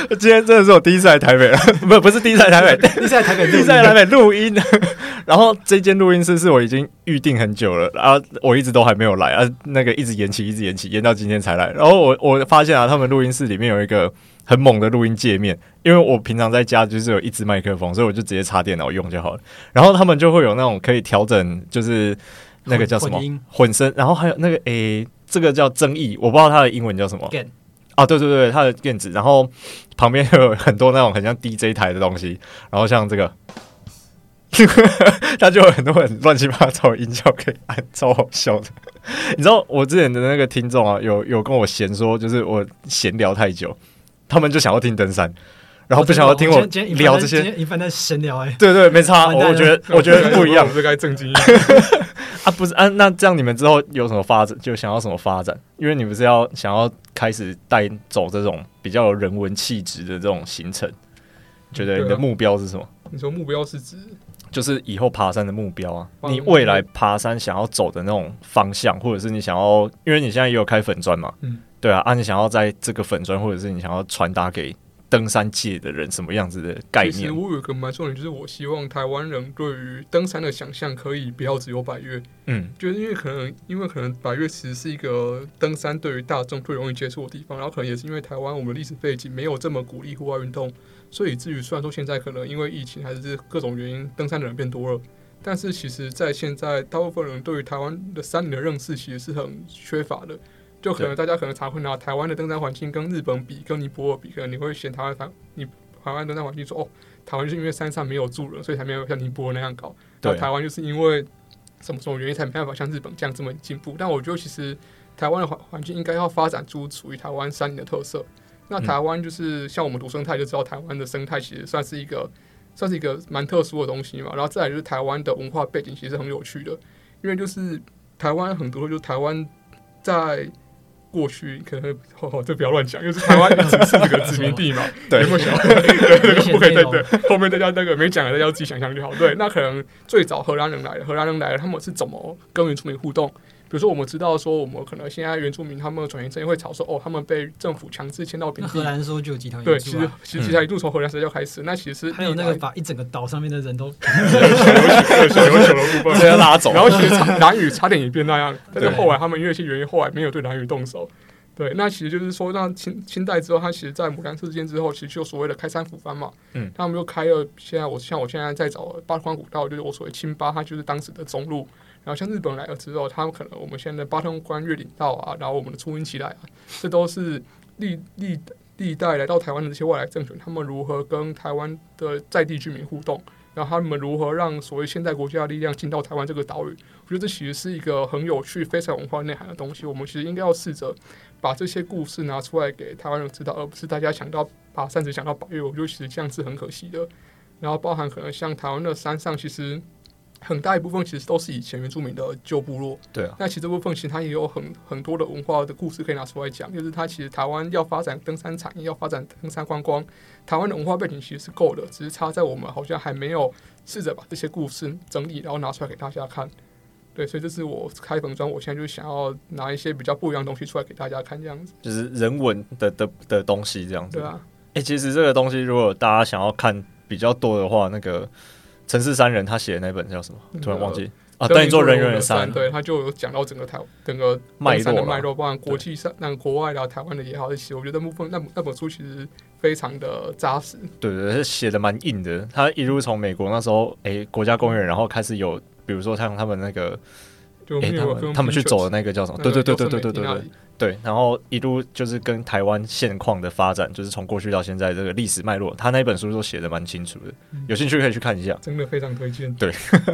今天真的是我第一次来台北了，不不是第一次来台北，第一次来台北，第一次来台北录音。然后这间录音室是我已经预定很久了，然后我一直都还没有来啊，那个一直延期，一直延期，延到今天才来。然后我我发现啊，他们录音室里面有一个很猛的录音界面，因为我平常在家就是有一支麦克风，所以我就直接插电脑用就好了。然后他们就会有那种可以调整，就是那个叫什么混，混声，然后还有那个诶、欸，这个叫争议，我不知道它的英文叫什么。啊，对对对，它的电子，然后旁边有很多那种很像 DJ 台的东西，然后像这个，它就有很多很乱七八糟的音效可以按，超好笑的。你知道我之前的那个听众啊，有有跟我闲说，就是我闲聊太久，他们就想要听登山，然后不想要听我聊这些。一般在闲聊哎，对对，没差。我觉得我觉得不一样，这该正经一点 啊，不是啊？那这样你们之后有什么发展？就想要什么发展？因为你们是要想要开始带走这种比较有人文气质的这种行程，觉得你的目标是什么？你说目标是指？就是以后爬山的目标啊，你未来爬山想要走的那种方向，或者是你想要，因为你现在也有开粉砖嘛，嗯，对啊，啊，你想要在这个粉砖，或者是你想要传达给登山界的人什么样子的概念？其实我有一个蛮重点，就是我希望台湾人对于登山的想象可以不要只有百越，嗯，就是因为可能因为可能百越其实是一个登山对于大众最容易接触的地方，然后可能也是因为台湾我们的历史背景没有这么鼓励户外运动。所以至于虽然说现在可能因为疫情还是各种原因，登山的人变多了，但是其实，在现在大部分人对于台湾的山林的认识其实是很缺乏的。就可能大家可能常会拿台湾的登山环境跟日本比，跟尼泊尔比，可能你会选台湾台你台湾登山环境说哦，台湾就是因为山上没有住人，所以才没有像尼泊尔那样高。那，台湾就是因为什么什么原因才没办法像日本这样这么进步。但我觉得其实台湾的环环境应该要发展出属于台湾山林的特色。那台湾就是像我们读生态就知道，台湾的生态其实算是一个算是一个蛮特殊的东西嘛。然后再来就是台湾的文化背景其实很有趣的，因为就是台湾很多就是台湾在过去可能哦，哦，这不要乱讲，就是台湾一直是这个殖民地嘛。对，有没有想？对，这个不可以再对。后面大家那个没讲的，大家自己想象就好。对，那可能最早荷兰人来了，荷兰人来了，他们是怎么跟原住民互动？比如说，我们知道说，我们可能现在原住民他们转型正义会吵说，哦，他们被政府强制迁到平地。荷兰时候就有集团对，其实其实集团一度从荷兰时代就开始，那其实还有那个把一整个岛上面的人都 小琉球小琉球的部分直接拉走，然后其实南语差点也变那样，但是后来他们因为一些原因，后来没有对南语动手。对，那其实就是说，让清清代之后，他其实，在牡丹事件之后，其实就所谓的开山抚番嘛。嗯，他们就开了，现在我像我现在在找八通关古道，就是我所谓清八，它就是当时的中路。然后像日本来了之后，他们可能我们现在八通关越岭道啊，然后我们的出云奇莱啊，这都是历历历代来到台湾的这些外来政权，他们如何跟台湾的在地居民互动，然后他们如何让所谓现代国家的力量进到台湾这个岛屿，我觉得这其实是一个很有趣、非常文化内涵的东西。我们其实应该要试着把这些故事拿出来给台湾人知道，而不是大家想到把山只想到百岳，我觉得其实这样是很可惜的。然后包含可能像台湾的山上，其实。很大一部分其实都是以前原住民的旧部落，对啊。那其实这部分其实它也有很很多的文化的故事可以拿出来讲，就是它其实台湾要发展登山产业，要发展登山观光，台湾的文化背景其实是够的，只是差在我们好像还没有试着把这些故事整理，然后拿出来给大家看。对，所以这是我开粉砖，我现在就想要拿一些比较不一样的东西出来给大家看，这样子。就是人文的的的东西这样子。对啊。哎、欸，其实这个东西如果大家想要看比较多的话，那个。城市三人他写的那本叫什么？突然忘记、嗯、啊！等你做人猿的山，对，他就有讲到整个台整个脉络的脉络，包含国际上那国外的台湾的也好，一起。我觉得那部分那那本书其实非常的扎实。对对，他写的蛮硬的。他一路从美国那时候，哎、欸，国家公园，然后开始有，比如说像他们那个。哎、欸，他们他们去走的那个叫什么？对对对对对对对对对。然后一路就是跟台湾现况的发展，就是从过去到现在这个历史脉络，他那本书都写的蛮清楚的。有兴趣可以去看一下，真的非常推荐。对。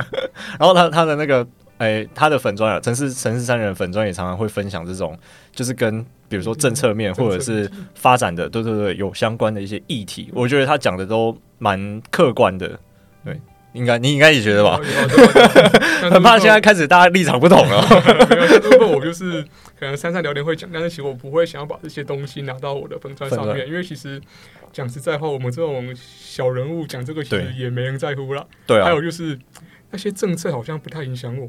然后他他的那个哎、欸，他的粉砖啊，城市城市三人粉砖也常常会分享这种，就是跟比如说政策面或者是发展的，对对对，有相关的一些议题。我觉得他讲的都蛮客观的，对。应该你应该也觉得吧？很怕现在开始大家立场不同了。是可能山上聊天会讲，但是其实我不会想要把这些东西拿到我的粉砖上面，因为其实讲实在话，我们这种小人物讲这个其实也没人在乎了。对啊，还有就是。那些政策好像不太影响我，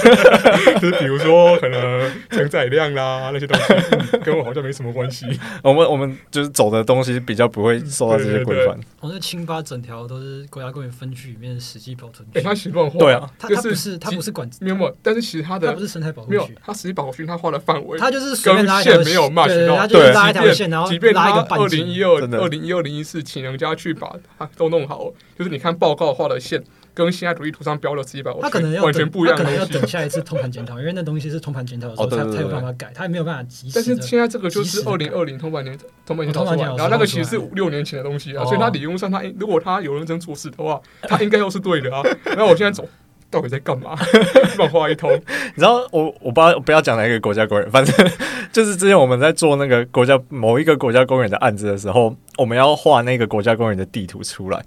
就是比如说可能承载量啦那些东西，跟我好像没什么关系。我们我们就是走的东西比较不会受到这些规范。我那清吧整条都是国家公园分区里面的实际保存区。哎、欸，他习惯画。对啊，他他不是他不是管没有，但是其实他的他不是生态保护区，没有，他实际保护区他画的范围，他就是随便拉一条线没有 match 到，对，拉一条线，然后即便他二零一二、二零一二、零一四，请人家去把它都弄好，就是你看报告画的线。跟现在土地图上标了自己百，他可能要完全不一样的东西。他可能要等下一次通盘检讨，因为那东西是通盘检讨的时候才才有办法改，他也没有办法及时。但是现在这个就是二零二零通盘年通盘检讨出来，然后那个其实是五六年前的东西啊，所以他理论上他如果他有认真做事的话，他应该又是对的啊。然后我现在走。到底在干嘛？乱画一通。然后我我不知道不要讲哪一个国家公园，反正就是之前我们在做那个国家某一个国家公园的案子的时候，我们要画那个国家公园的地图出来。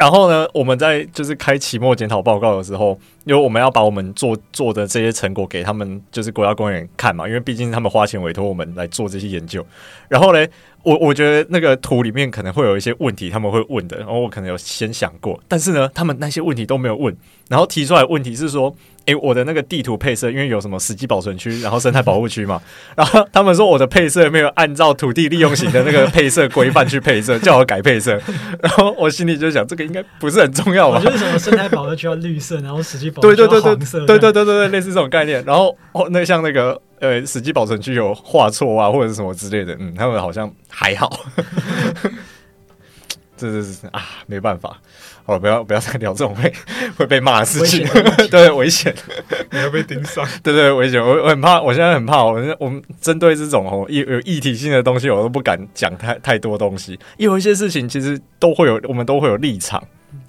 然后呢，我们在就是开期末检讨报告的时候，因为我们要把我们做做的这些成果给他们，就是国家公园看嘛，因为毕竟他们花钱委托我们来做这些研究。然后嘞，我我觉得那个图里面可能会有一些问题，他们会问的，然后我可能有先想过，但是呢，他们那些问题都没有问，然后提出来问题是说。诶，我的那个地图配色，因为有什么实际保存区，然后生态保护区嘛，然后他们说我的配色没有按照土地利用型的那个配色规范去配色，叫我改配色，然后我心里就想，这个应该不是很重要吧？就是什么生态保护区要绿色，然后实际保护区要黄色，对对对对对对，类似这种概念。然后哦，那像那个呃死机保存区有画错啊，或者是什么之类的，嗯，他们好像还好。这这是啊，没办法。好了，不要不要再聊这种会会被骂的事情，对，危险，你要被盯上，对对，危险，我我很怕，我现在很怕，我我们针对这种哦有有议题性的东西，我都不敢讲太太多东西，因为有一些事情其实都会有，我们都会有立场，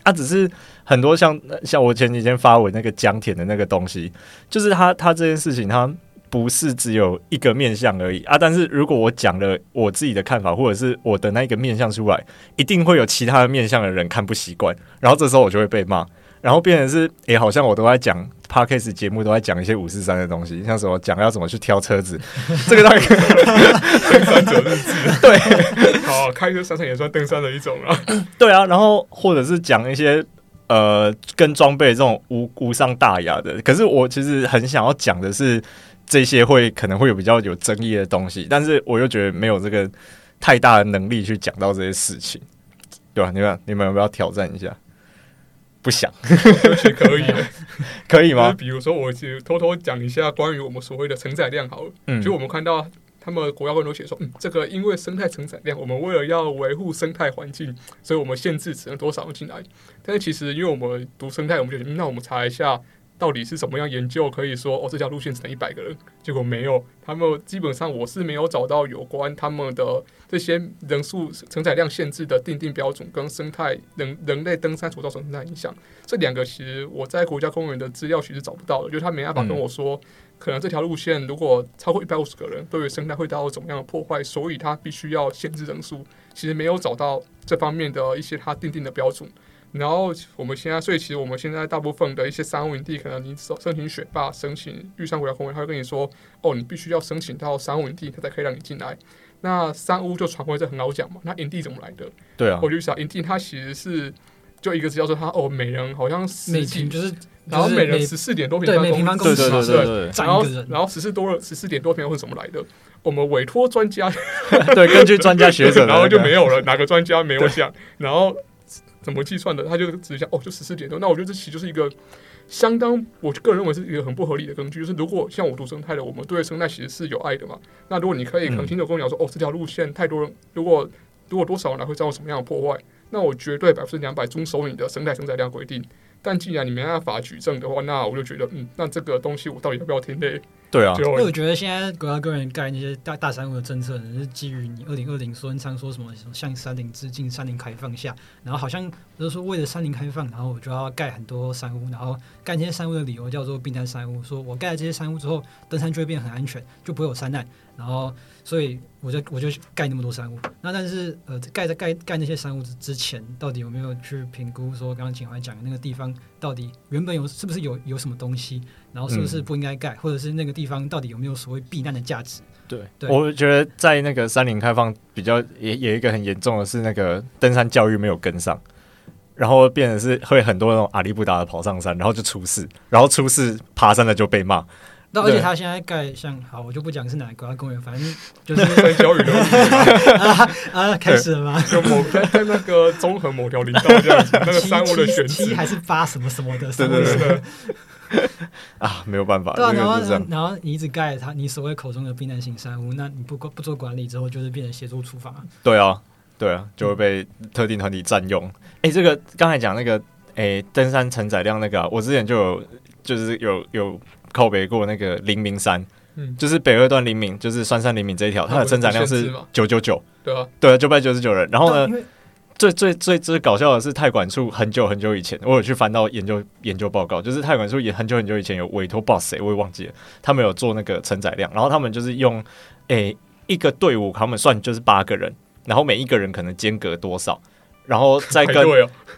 啊，只是很多像像我前几天发文那个江田的那个东西，就是他他这件事情他。不是只有一个面相而已。啊！但是如果我讲了我自己的看法，或者是我的那个面相出来，一定会有其他的面相的人看不习惯，然后这时候我就会被骂，然后变成是，诶、欸，好像我都在讲 Podcast 节目，都在讲一些五四三的东西，像什么讲要怎么去挑车子，这个大概登山者 日志，对，好，开车山上也算登山的一种啊，对啊，然后或者是讲一些呃跟装备这种无无伤大雅的，可是我其实很想要讲的是。这些会可能会有比较有争议的东西，但是我又觉得没有这个太大的能力去讲到这些事情，对吧？你们你们要不要挑战一下？不想，可以，可以吗？比如说，我就偷偷讲一下关于我们所谓的承载量好了。嗯，就我们看到他们国家官都写说，嗯，这个因为生态承载量，我们为了要维护生态环境，所以我们限制只能多少人进来。但是其实，因为我们读生态，我们就那我们查一下。到底是什么样研究可以说哦，这条路线只能一百个人？结果没有，他们基本上我是没有找到有关他们的这些人数承载量限制的定定标准跟生态人人类登山所造成的影响。这两个其实我在国家公园的资料其实找不到的，就是他没办法跟我说，可能这条路线如果超过一百五十个人，对于生态会造成怎么样的破坏，所以它必须要限制人数。其实没有找到这方面的一些它定定的标准。然后我们现在，所以其实我们现在大部分的一些山屋营地，可能你申申请雪霸、申请玉山国家公园，他会跟你说，哦，你必须要申请到山屋营地，他才可以让你进来。那三屋就传回这很好讲嘛，那营地怎么来的？对啊，我就想营地它其实是就一个字叫做它哦，每人好像就是，然后每人十四点多平方公尺，对对对对对，然后然后十四多十四点多平方是怎么来的？我们委托专家，对，根据专家学者，然后就没有了，哪个专家没有讲，然后。怎么计算的？他就只是讲哦，就十四点多。那我觉得这其实就是一个相当，我个人认为是一个很不合理的根据。就是如果像我读生态的，我们对生态其实是有爱的嘛。那如果你可以很清楚跟我讲说，嗯、哦，这条路线太多人，如果如果多少人来会造成什么样的破坏，那我绝对百分之两百遵守你的生态承载量规定。但既然你没办法举证的话，那我就觉得，嗯，那这个东西我到底要不要听嘞？对啊，因为我觉得现在国家公园盖那些大大山屋的政策，是基于你二零二零说常说什么向山林致敬、山林开放下，然后好像就是说为了山林开放，然后我就要盖很多山屋，然后盖这些山屋的理由叫做避难山屋，说我盖了这些山屋之后，登山就会变很安全，就不会有山难，然后。所以我就我就盖那么多山屋，那但是呃盖在盖盖那些山屋之之前，到底有没有去评估说刚刚景怀讲的那个地方到底原本有是不是有有什么东西，然后是不是不应该盖，嗯、或者是那个地方到底有没有所谓避难的价值？对，对。我觉得在那个山林开放比较也也有一个很严重的是那个登山教育没有跟上，然后变成是会很多那种阿里不达的跑上山，然后就出事，然后出事爬山的就被骂。那而且他现在盖像好，我就不讲是哪个国家公园，反正就是在教育的 啊啊，开始了吗？就某在那个综合某条林道这样子，那个山屋的选七还是八什么什么的，对对对 啊，没有办法。对啊，然后然后你一直盖他，你所谓口中的避难型山屋，那你不不做管理之后，就是变成协助处罚。对啊，对啊，就会被特定团体占用。哎、欸，这个刚才讲那个哎、欸，登山承载量那个、啊，我之前就有就是有有。靠北过那个灵明山，嗯，就是北二段灵明，就是酸山灵明这一条，它的承载量是九九九，对啊，对啊，九百九十九人。然后呢，最最最最搞笑的是，太管处很久很久以前，我有去翻到研究研究报告，就是太管处也很久很久以前有委托 boss，谁，我也忘记了，他们有做那个承载量，然后他们就是用诶、欸、一个队伍，他们算就是八个人，然后每一个人可能间隔多少，然后再跟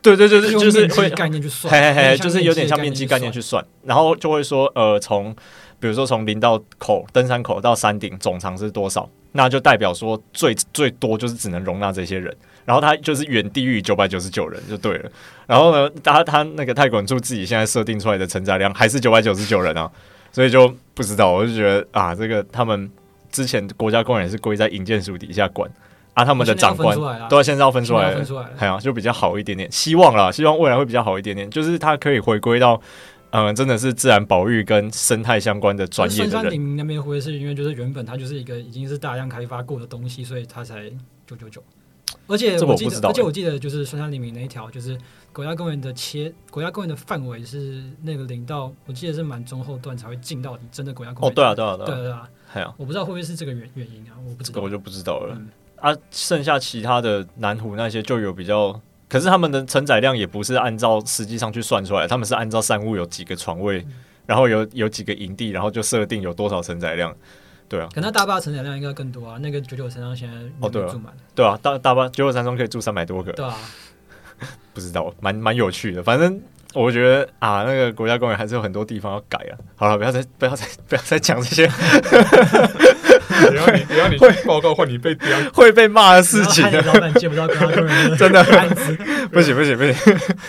对，对对对，就是会概念去算，嘿嘿嘿，就是有点像面积概念去算，然后就会说呃从比如说从零到口登山口到山顶总长是多少。那就代表说最最多就是只能容纳这些人，然后他就是远低于九百九十九人就对了。然后呢，他他那个泰管处自己现在设定出来的承载量还是九百九十九人啊，所以就不知道。我就觉得啊，这个他们之前国家公园是归在营建署底下管啊，他们的长官都要现在要分出来，哎呀，就比较好一点点。希望啦，希望未来会比较好一点点，就是他可以回归到。嗯，真的是自然保育跟生态相关的专业的人。深山林那边会是因为就是原本它就是一个已经是大量开发过的东西，所以它才九九九。而且我记得，而且我记得就是深山林那一条，就是国家公园的切，国家公园的范围是那个林道，我记得是蛮中后段才会进到你真的国家公园。哦，对啊，对啊，对啊，对啊。还有，我不知道会不会是这个原原因啊？我不知道，我就不知道了。嗯、啊，剩下其他的南湖那些就有比较。可是他们的承载量也不是按照实际上去算出来，他们是按照山屋有几个床位，然后有有几个营地，然后就设定有多少承载量，对啊。可能大巴承载量应该更多啊，那个九九山庄现在哦对住满，对啊，大大巴九九山庄可以住三百多个，对啊，不知道，蛮蛮有趣的，反正。我觉得啊，那个国家公园还是有很多地方要改啊。好了，不要再不要再不要再讲这些。只要你 只要你报告或你被会被骂的事情，老板见不到国家公园真的不行不行不行，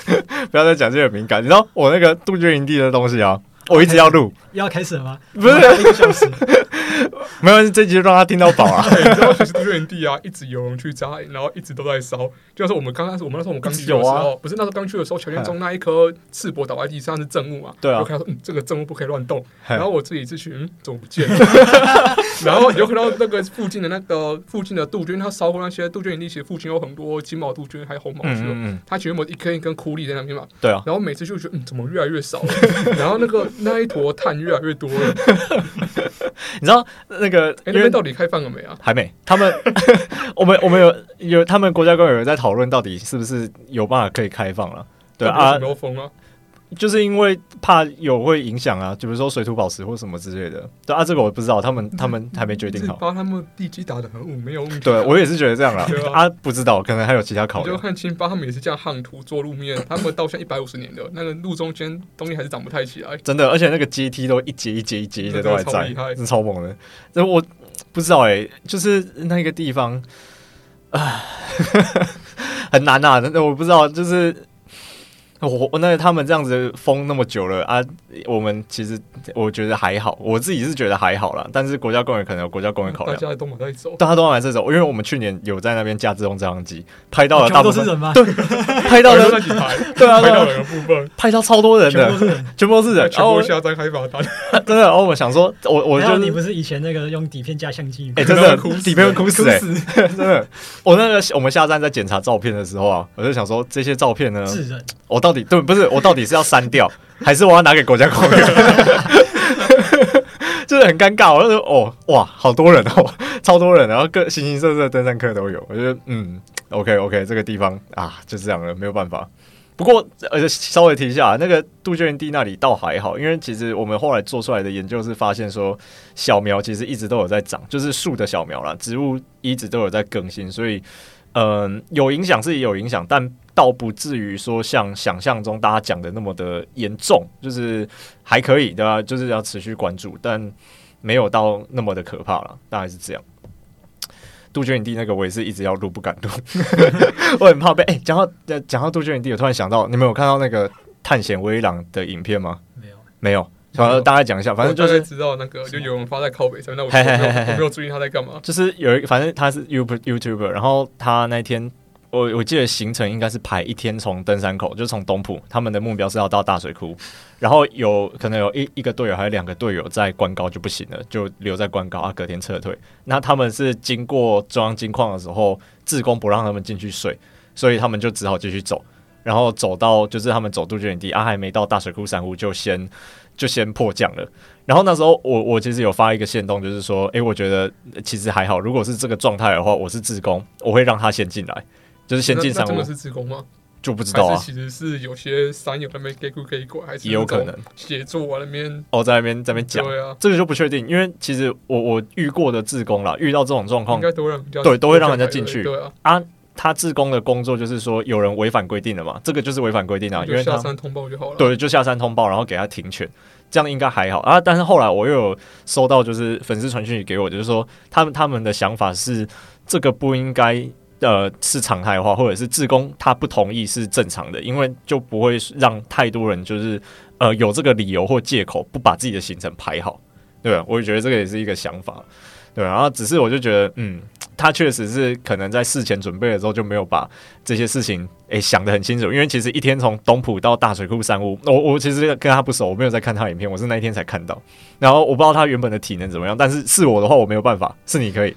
不要再讲这个敏感。你知道我那个杜鹃营地的东西啊，我一直要录，要开始了吗？不是一个小时。没关系，这集就让他听到饱啊！你知道，其实杜鹃地啊，一直有人去摘，然后一直都在烧。就是我们刚开始，我们那时候我们刚去的时候，啊、不是那时候刚去的时候，乔建中那一颗赤膊倒在地上是证物嘛？对啊，我看到说嗯，这个证物不可以乱动。然后我自己自去，嗯，怎么不见了？然后你就看到那个附近的那个附近的杜鹃，它烧过那些杜鹃营地，其实附近有很多金毛杜鹃，还有红毛鹃。嗯，嗯，它全部一根一根枯立在那边嘛。对啊。然后每次就觉得，嗯，怎么越来越少了？然后那个那一坨碳越来越多了。你知道那个？哎，那边到底开放了没啊？还没。他们，我们我们有有，他们国家公园有在讨论到底是不是有办法可以开放了。对啊。就是因为怕有会影响啊，就比如说水土保持或什么之类的。对啊，这个我不知道，他们他们还没决定好。把他们地基打的很稳，没有问题。对，我也是觉得这样啦。啊，不知道，可能还有其他考虑。就看青巴他们也是这样夯土做路面，他们到现在一百五十年的那个路中间东西还是长不太起来。真的，而且那个阶梯都一节一节一节的都还在，是超猛的。那我不知道哎、欸，就是那个地方啊，很难啊，那我不知道，就是。我我那他们这样子封那么久了啊，我们其实我觉得还好，我自己是觉得还好啦。但是国家公园可能有国家公园考量，大家都往在走，大家都往在走。因为我们去年有在那边架自动照相机，拍到了大部分都是人吗？对，拍到了 对啊，拍到两个部分，拍到超多人的，全部都是人，全部下载开罚单。真的，然后我想说，我我就你不是以前那个用底片架相机吗？哎，真的 底片会哭死哎，真的。我那个我们下站在检查照片的时候啊，我就想说这些照片呢，我到底对不是我到。底是要删掉，还是我要拿给国家公园？就是很尴尬。我就说，哦，哇，好多人哦，超多人，然后各形形色色的登山客都有。我觉得，嗯，OK OK，这个地方啊，就这样了，没有办法。不过，而且稍微提一下，那个杜鹃地那里倒还好，因为其实我们后来做出来的研究是发现说，小苗其实一直都有在长，就是树的小苗啦，植物一直都有在更新，所以，嗯，有影响是也有影响，但。倒不至于说像想象中大家讲的那么的严重，就是还可以，对吧？就是要持续关注，但没有到那么的可怕了，大概是这样。杜鹃影帝那个我也是一直要录，不敢录，我很怕被。哎、欸，讲到讲到杜鹃影帝，我突然想到，你们有看到那个探险威朗的影片吗？没有，没有。反正大概讲一下，反正就是知道那个就有人发在靠北上，那我没有我没有注意他在干嘛。就是有一个，反正他是 You YouTuber，然后他那天。我我记得行程应该是排一天从登山口，就从东埔，他们的目标是要到大水库，然后有可能有一一个队友还有两个队友在关高就不行了，就留在关高啊，隔天撤退。那他们是经过中央金矿的时候，志工不让他们进去睡，所以他们就只好继续走，然后走到就是他们走杜鹃营地啊，还没到大水库山屋就先就先迫降了。然后那时候我我其实有发一个线动，就是说，诶，我觉得其实还好，如果是这个状态的话，我是自工，我会让他先进来。就是先进山屋。真的是自工吗？就不知道啊。其实是有些山友那边给过给过，还是也有可能协助我那边哦，在那边在那边讲。对啊，这个就不确定，因为其实我我遇过的自工啦，遇到这种状况，应该都让对都会让人家进去。对啊，啊，他自工的工作就是说有人违反规定了嘛，这个就是违反规定啊，因为下山通报就好了。对，就下山通报，然后给他停权，这样应该还好啊。但是后来我又有收到就是粉丝传讯给我，就是说他们他们的想法是这个不应该。呃，是常态化，或者是自工他不同意是正常的，因为就不会让太多人就是呃有这个理由或借口不把自己的行程排好，对吧？我也觉得这个也是一个想法，对。然后只是我就觉得，嗯，他确实是可能在事前准备的时候就没有把这些事情诶、欸、想得很清楚，因为其实一天从东浦到大水库山屋，我我其实跟他不熟，我没有在看他影片，我是那一天才看到，然后我不知道他原本的体能怎么样，但是是我的话我没有办法，是你可以。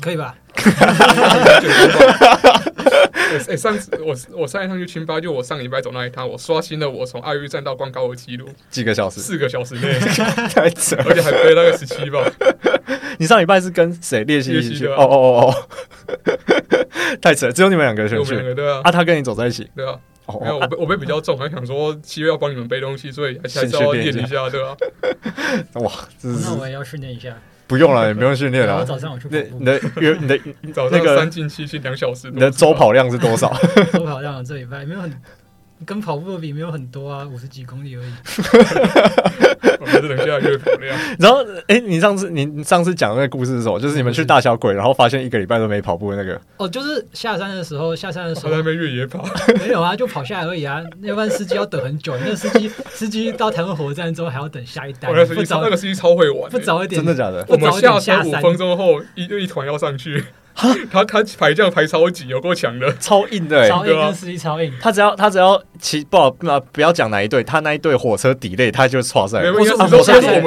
可以吧？哎、欸，上次我我上一趟去清吧，就我上礼拜走那一趟，我刷新了我从爱玉站到光高的记录，几个小时，四个小时内，太扯，而且还背那个十七吧。你上礼拜是跟谁练习一起去？哦哦哦哦，太扯，只有你们两个人去，对啊。啊，他跟你走在一起，对啊。没有，我背我背比较重，还想说七月要帮你们背东西，所以还是要练一下，对吧？哇，那我也要训练一下。不用了，也不用训练了。我早上我去。你的约你的早上三进七进两小时。你的周跑量是多少？周跑量这礼拜没有很，跟跑步比没有很多啊，五十几公里而已。我们等下月跑量。然后，哎，你上次你上次讲那个故事是什么？就是你们去大小鬼，然后发现一个礼拜都没跑步的那个。哦，就是下山的时候，下山的时候。在那边越野跑。没有啊，就跑下来而已啊。要不然司机要等很久，那司机司机到台湾火车站之后还要等下一单。不早，那个司机超会玩。不早一点，真的假的？我们下山五分钟后，一一团要上去。他他排这样排超紧，有够强的，超硬的，超硬跟司机超硬。他只要他只要骑不好，那不要讲哪一队，他那一队火车 delay，他就剉赛。我是我们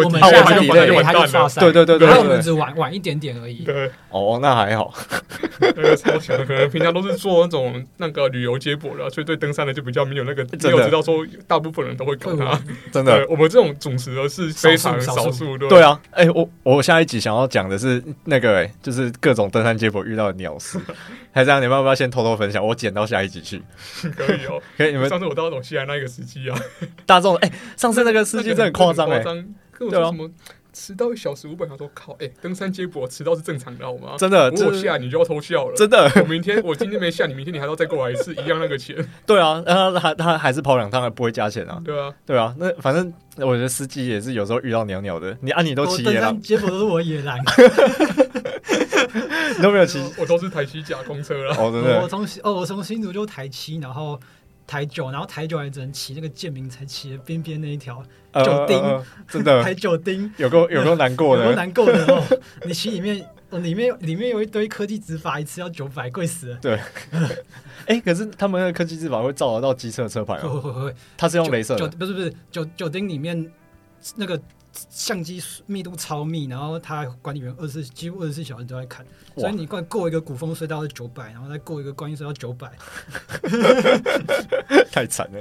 我们下山 delay，他就剉赛。对对对对，然后我们只晚晚一点点而已。对，哦，那还好。那个超强的，可能平常都是做那种那个旅游接驳的，所以对登山的就比较没有那个，没有知道说大部分人都会搞他。真的，我们这种主持的是非常少数。对啊，哎，我我下一集想要讲的是那个，哎，就是各种登山接驳遇到的鸟事。还这样，你们要不要先偷偷分享？我剪到下一集去。可以哦，可以。你们上次我到那种西安那个司机啊，大众哎，上次那个司机真的很夸张哎，对啊，什么迟到一小时五百，他说靠，哎，登山接驳迟到是正常的好吗？真的，我下你就要偷笑了。真的，我明天我今天没下，你明天你还要再过来一次，一样那个钱。对啊，然后他他还是跑两趟，还不会加钱啊。对啊，对啊，那反正我觉得司机也是有时候遇到鸟鸟的，你啊你都骑野狼，接驳都是我野狼。你 都没有骑，我都是台七甲公车了。哦，真的。我从哦，我从新竹就台七，然后台九，然后台九还只能骑那个建明才骑的边边那一条九丁，真的 台九丁，有够有够难过的，有够难过的哦。你骑里面，里面里面有一堆科技执法，一次要九百，贵死了。对。哎，可是他们那个科技执法会照得到机车车牌吗？会会会。它是用镭射的，不是不是九九丁里面那个。相机密度超密，然后他管理员二十四几乎二十四小时都在看，所以你过过一个古风隧道是九百，然后再过一个观音隧道九百，太惨了。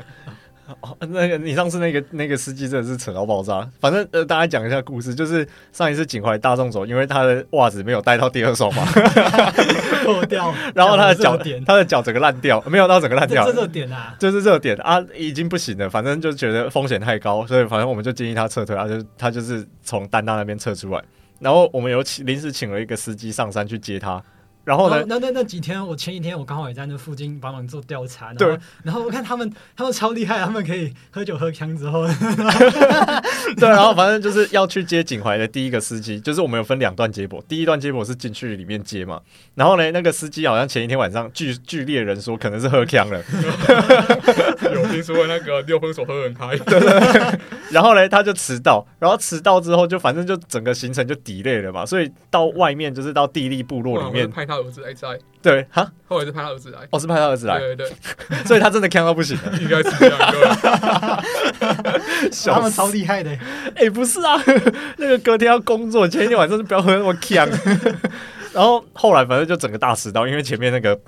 哦，那个你上次那个那个司机真的是扯到爆炸。反正呃，大家讲一下故事，就是上一次景怀大众走，因为他的袜子没有带到第二双嘛，破掉，然后他的脚点，他的脚整个烂掉，没有到整个烂掉，这热点啊，就是热点啊，已经不行了。反正就觉得风险太高，所以反正我们就建议他撤退，他就他就是从丹大那边撤出来，然后我们有请临时请了一个司机上山去接他。然后呢？那那那几天，我前几天我刚好也在那附近帮忙做调查。对。然后我看他们，他们超厉害，他们可以喝酒喝强之后。对，然后反正就是要去接景怀的第一个司机，就是我们有分两段接驳，第一段接驳是进去里面接嘛。然后呢，那个司机好像前一天晚上据据猎人说，可能是喝强了。有听说那个六分手喝很嗨。对对对。然后呢，他就迟到，然后迟到之后就反正就整个行程就 delay 了嘛，所以到外面就是到地利部落里面。他对哈，后来是派他儿子来，哦，是派他儿子来，对对。对，所以他真的强到不行，应该是这样，他们超厉害的，哎，不是啊，那个隔天要工作，前一天晚上就不要喝那么强，然后后来反正就整个大迟到，因为前面那个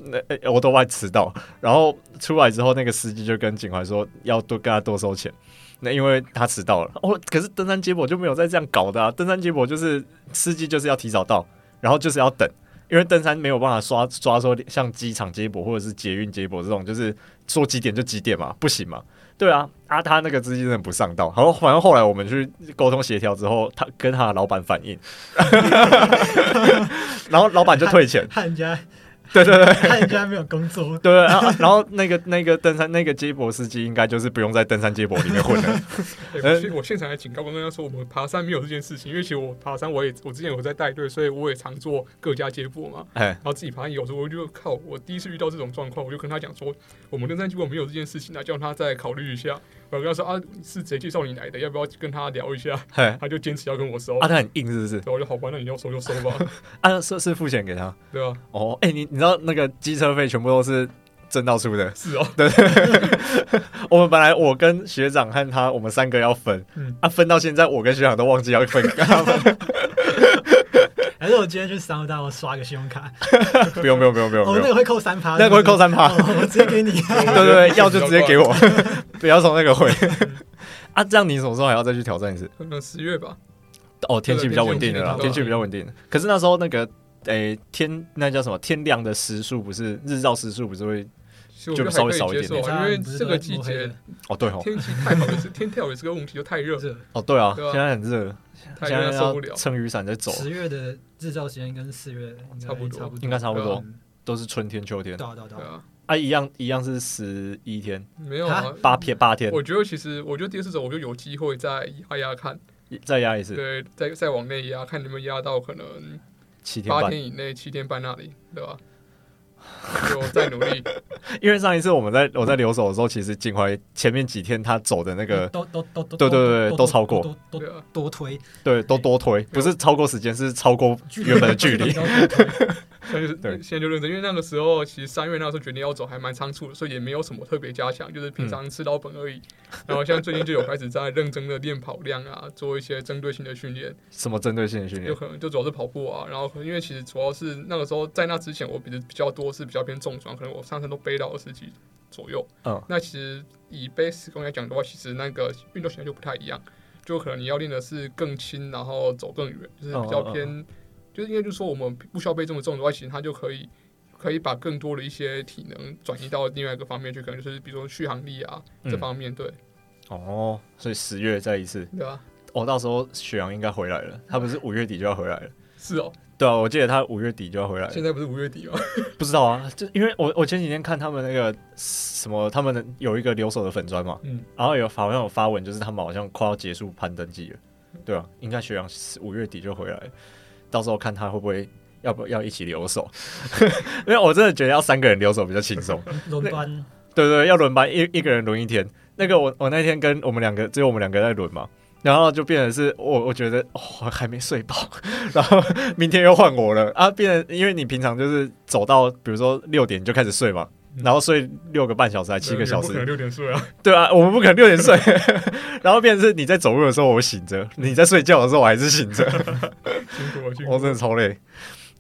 那我都快迟到，然后出来之后那个司机就跟警怀说要多跟他多收钱，那因为他迟到了，哦，可是登山接驳就没有再这样搞的啊，登山接驳就是司机就是要提早到，然后就是要等。因为登山没有办法刷刷说像机场接驳或者是捷运接驳这种，就是说几点就几点嘛，不行嘛。对啊，啊，他那个资金真的不上道。好，反正后来我们去沟通协调之后，他跟他的老板反映，然后老板就退钱。对对对，他应该没有工作。对，对，然后然后那个那个登山那个接驳司机应该就是不用在登山接驳里面混了。欸、我现场还警告过大家说，我们爬山没有这件事情，因为其实我爬山我也我之前有在带队，所以我也常做各家接驳嘛。哎，然后自己爬山有时候我就靠，我第一次遇到这种状况，我就跟他讲说，我们登山接驳没有这件事情，那叫他再考虑一下。我跟他说啊，是谁介绍你来的？要不要跟他聊一下？嘿他就坚持要跟我收。啊，他很硬是不是？我就好吧，那你要收就收吧。啊，是是付钱给他，对啊。哦，哎、欸，你你知道那个机车费全部都是挣到出的？是哦，对。我们本来我跟学长和他，我们三个要分，嗯、啊，分到现在我跟学长都忘记要分。我今天去商务大，我刷个信用卡。不用不用不用不用，哦，那个会扣三趴，那个会扣三趴，我直接给你。对对对，要就直接给我，不要从那个汇。啊，这样你什么时候还要再去挑战一次？可能十月吧。哦，天气比较稳定的啦，天气比较稳定。可是那时候那个，诶，天那叫什么？天亮的时数不是日照时数不是会就稍微少一点点？因为这个季节哦，对哦，天气太好也是天跳也是个问题，就太热。哦，对啊，现在很热。现在受不了，撑雨伞在走。十月的日照时间跟四月差不多，应该差不多，都是春天、秋天。对对对啊，啊，一样一样是十一天，没有啊，八天八天。我觉得其实，我觉得第二次，我就有机会再压压看，再压一次。对，再再往内压，看能不能压到可能七天八天以内，七天半那里，对吧？就再努力，因为上一次我们在我在留守的时候，其实景怀前面几天他走的那个都都都都对对对都超过，都多推，对都多推，不是超过时间，是超过原本的距离。现在就对，现在就认真，因为那个时候其实三月那时候决定要走，还蛮仓促的，所以也没有什么特别加强，就是平常吃老本而已。然后像最近就有开始在认真的练跑量啊，做一些针对性的训练。什么针对性的训练？有可能就主要是跑步啊，然后因为其实主要是那个时候在那之前，我比的比较多是比较偏重装，可能我上身都背到二十几左右。嗯，那其实以背十公里来讲的话，其实那个运动型态就不太一样，就可能你要练的是更轻，然后走更远，就是比较偏。就是应该就是说我们不需要背这么重的话，其实它就可以可以把更多的一些体能转移到另外一个方面去，可能就是比如说续航力啊、嗯、这方面。对，哦，所以十月再一次，对啊，哦，到时候雪阳应该回来了，他不是五月底就要回来了？是哦，对啊，我记得他五月底就要回来了。现在不是五月底吗？不知道啊，就因为我我前几天看他们那个什么，他们有一个留守的粉砖嘛，嗯，然后有好像有发文，就是他们好像快要结束攀登季了，对啊，应该学长五月底就回来。到时候看他会不会要不要一起留守，因为我真的觉得要三个人留守比较轻松。轮班，对，对对，要轮班，一一个人轮一天。那个我我那天跟我们两个只有我们两个在轮嘛，然后就变成是我我觉得哦还没睡饱，然后明天又换我了啊，变成因为你平常就是走到比如说六点就开始睡嘛。然后睡六个半小时还七个小时？不可能六点睡啊！对啊，我们不可能六点睡。然后变成是你在走路的时候我醒着，你在睡觉的时候我还是醒着。我真的超累。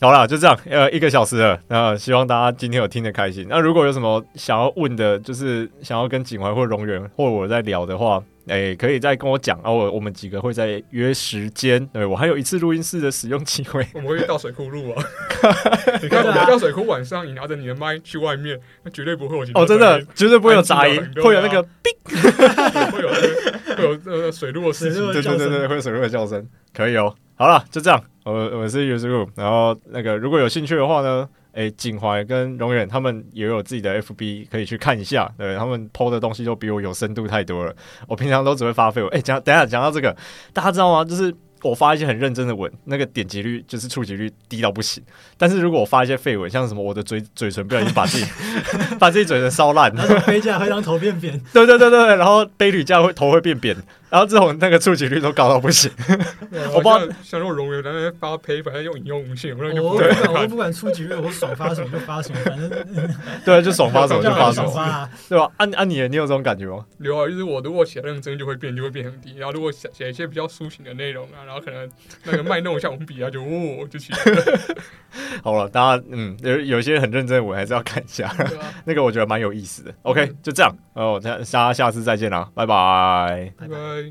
好啦，就这样，呃，一个小时了。那希望大家今天有听得开心。那如果有什么想要问的，就是想要跟景怀或荣源或我在聊的话。哎、欸，可以再跟我讲啊！我我们几个会再约时间。对，我还有一次录音室的使用机会。我们会到水库录啊！你看，我们到水库晚上，你拿着你的麦去外面，那绝对不会有哦，真的绝对不会有杂音，会有那个哔，会有那个会有那个水路的声音，对对对对，会有水路的叫声。可以哦，好了，就这样。我我是 USRU，然后那个如果有兴趣的话呢？诶，景怀跟荣远他们也有自己的 FB 可以去看一下，对，他们 PO 的东西都比我有深度太多了。我平常都只会发废文。诶，讲等下讲到这个，大家知道吗？就是。我发一些很认真的文，那个点击率就是触及率低到不行。但是如果我发一些废文，像什么我的嘴嘴唇不小心把自己 把自己嘴唇烧烂，然后杯架会让头变扁，对对对对，然后杯铝架会头会变扁，然后这种那个触及率都高到不行。我不知道像那种荣源在那边发呸，反正用引用无限，我就不管，我不管触及率，我爽发什么就发什么，反正 对，就爽发什么就发什么，对吧？按按你，你有这种感觉吗？有啊，就是我如果写认真就会变，就会变很低。然后如果写写一些比较抒情的内容啊，然后可能那个卖弄一下文笔啊，就哦就起来了。好了，大家嗯，有有些很认真的我还是要看一下，啊、那个我觉得蛮有意思的。OK，就这样哦，大家下次再见啦，拜拜，拜拜。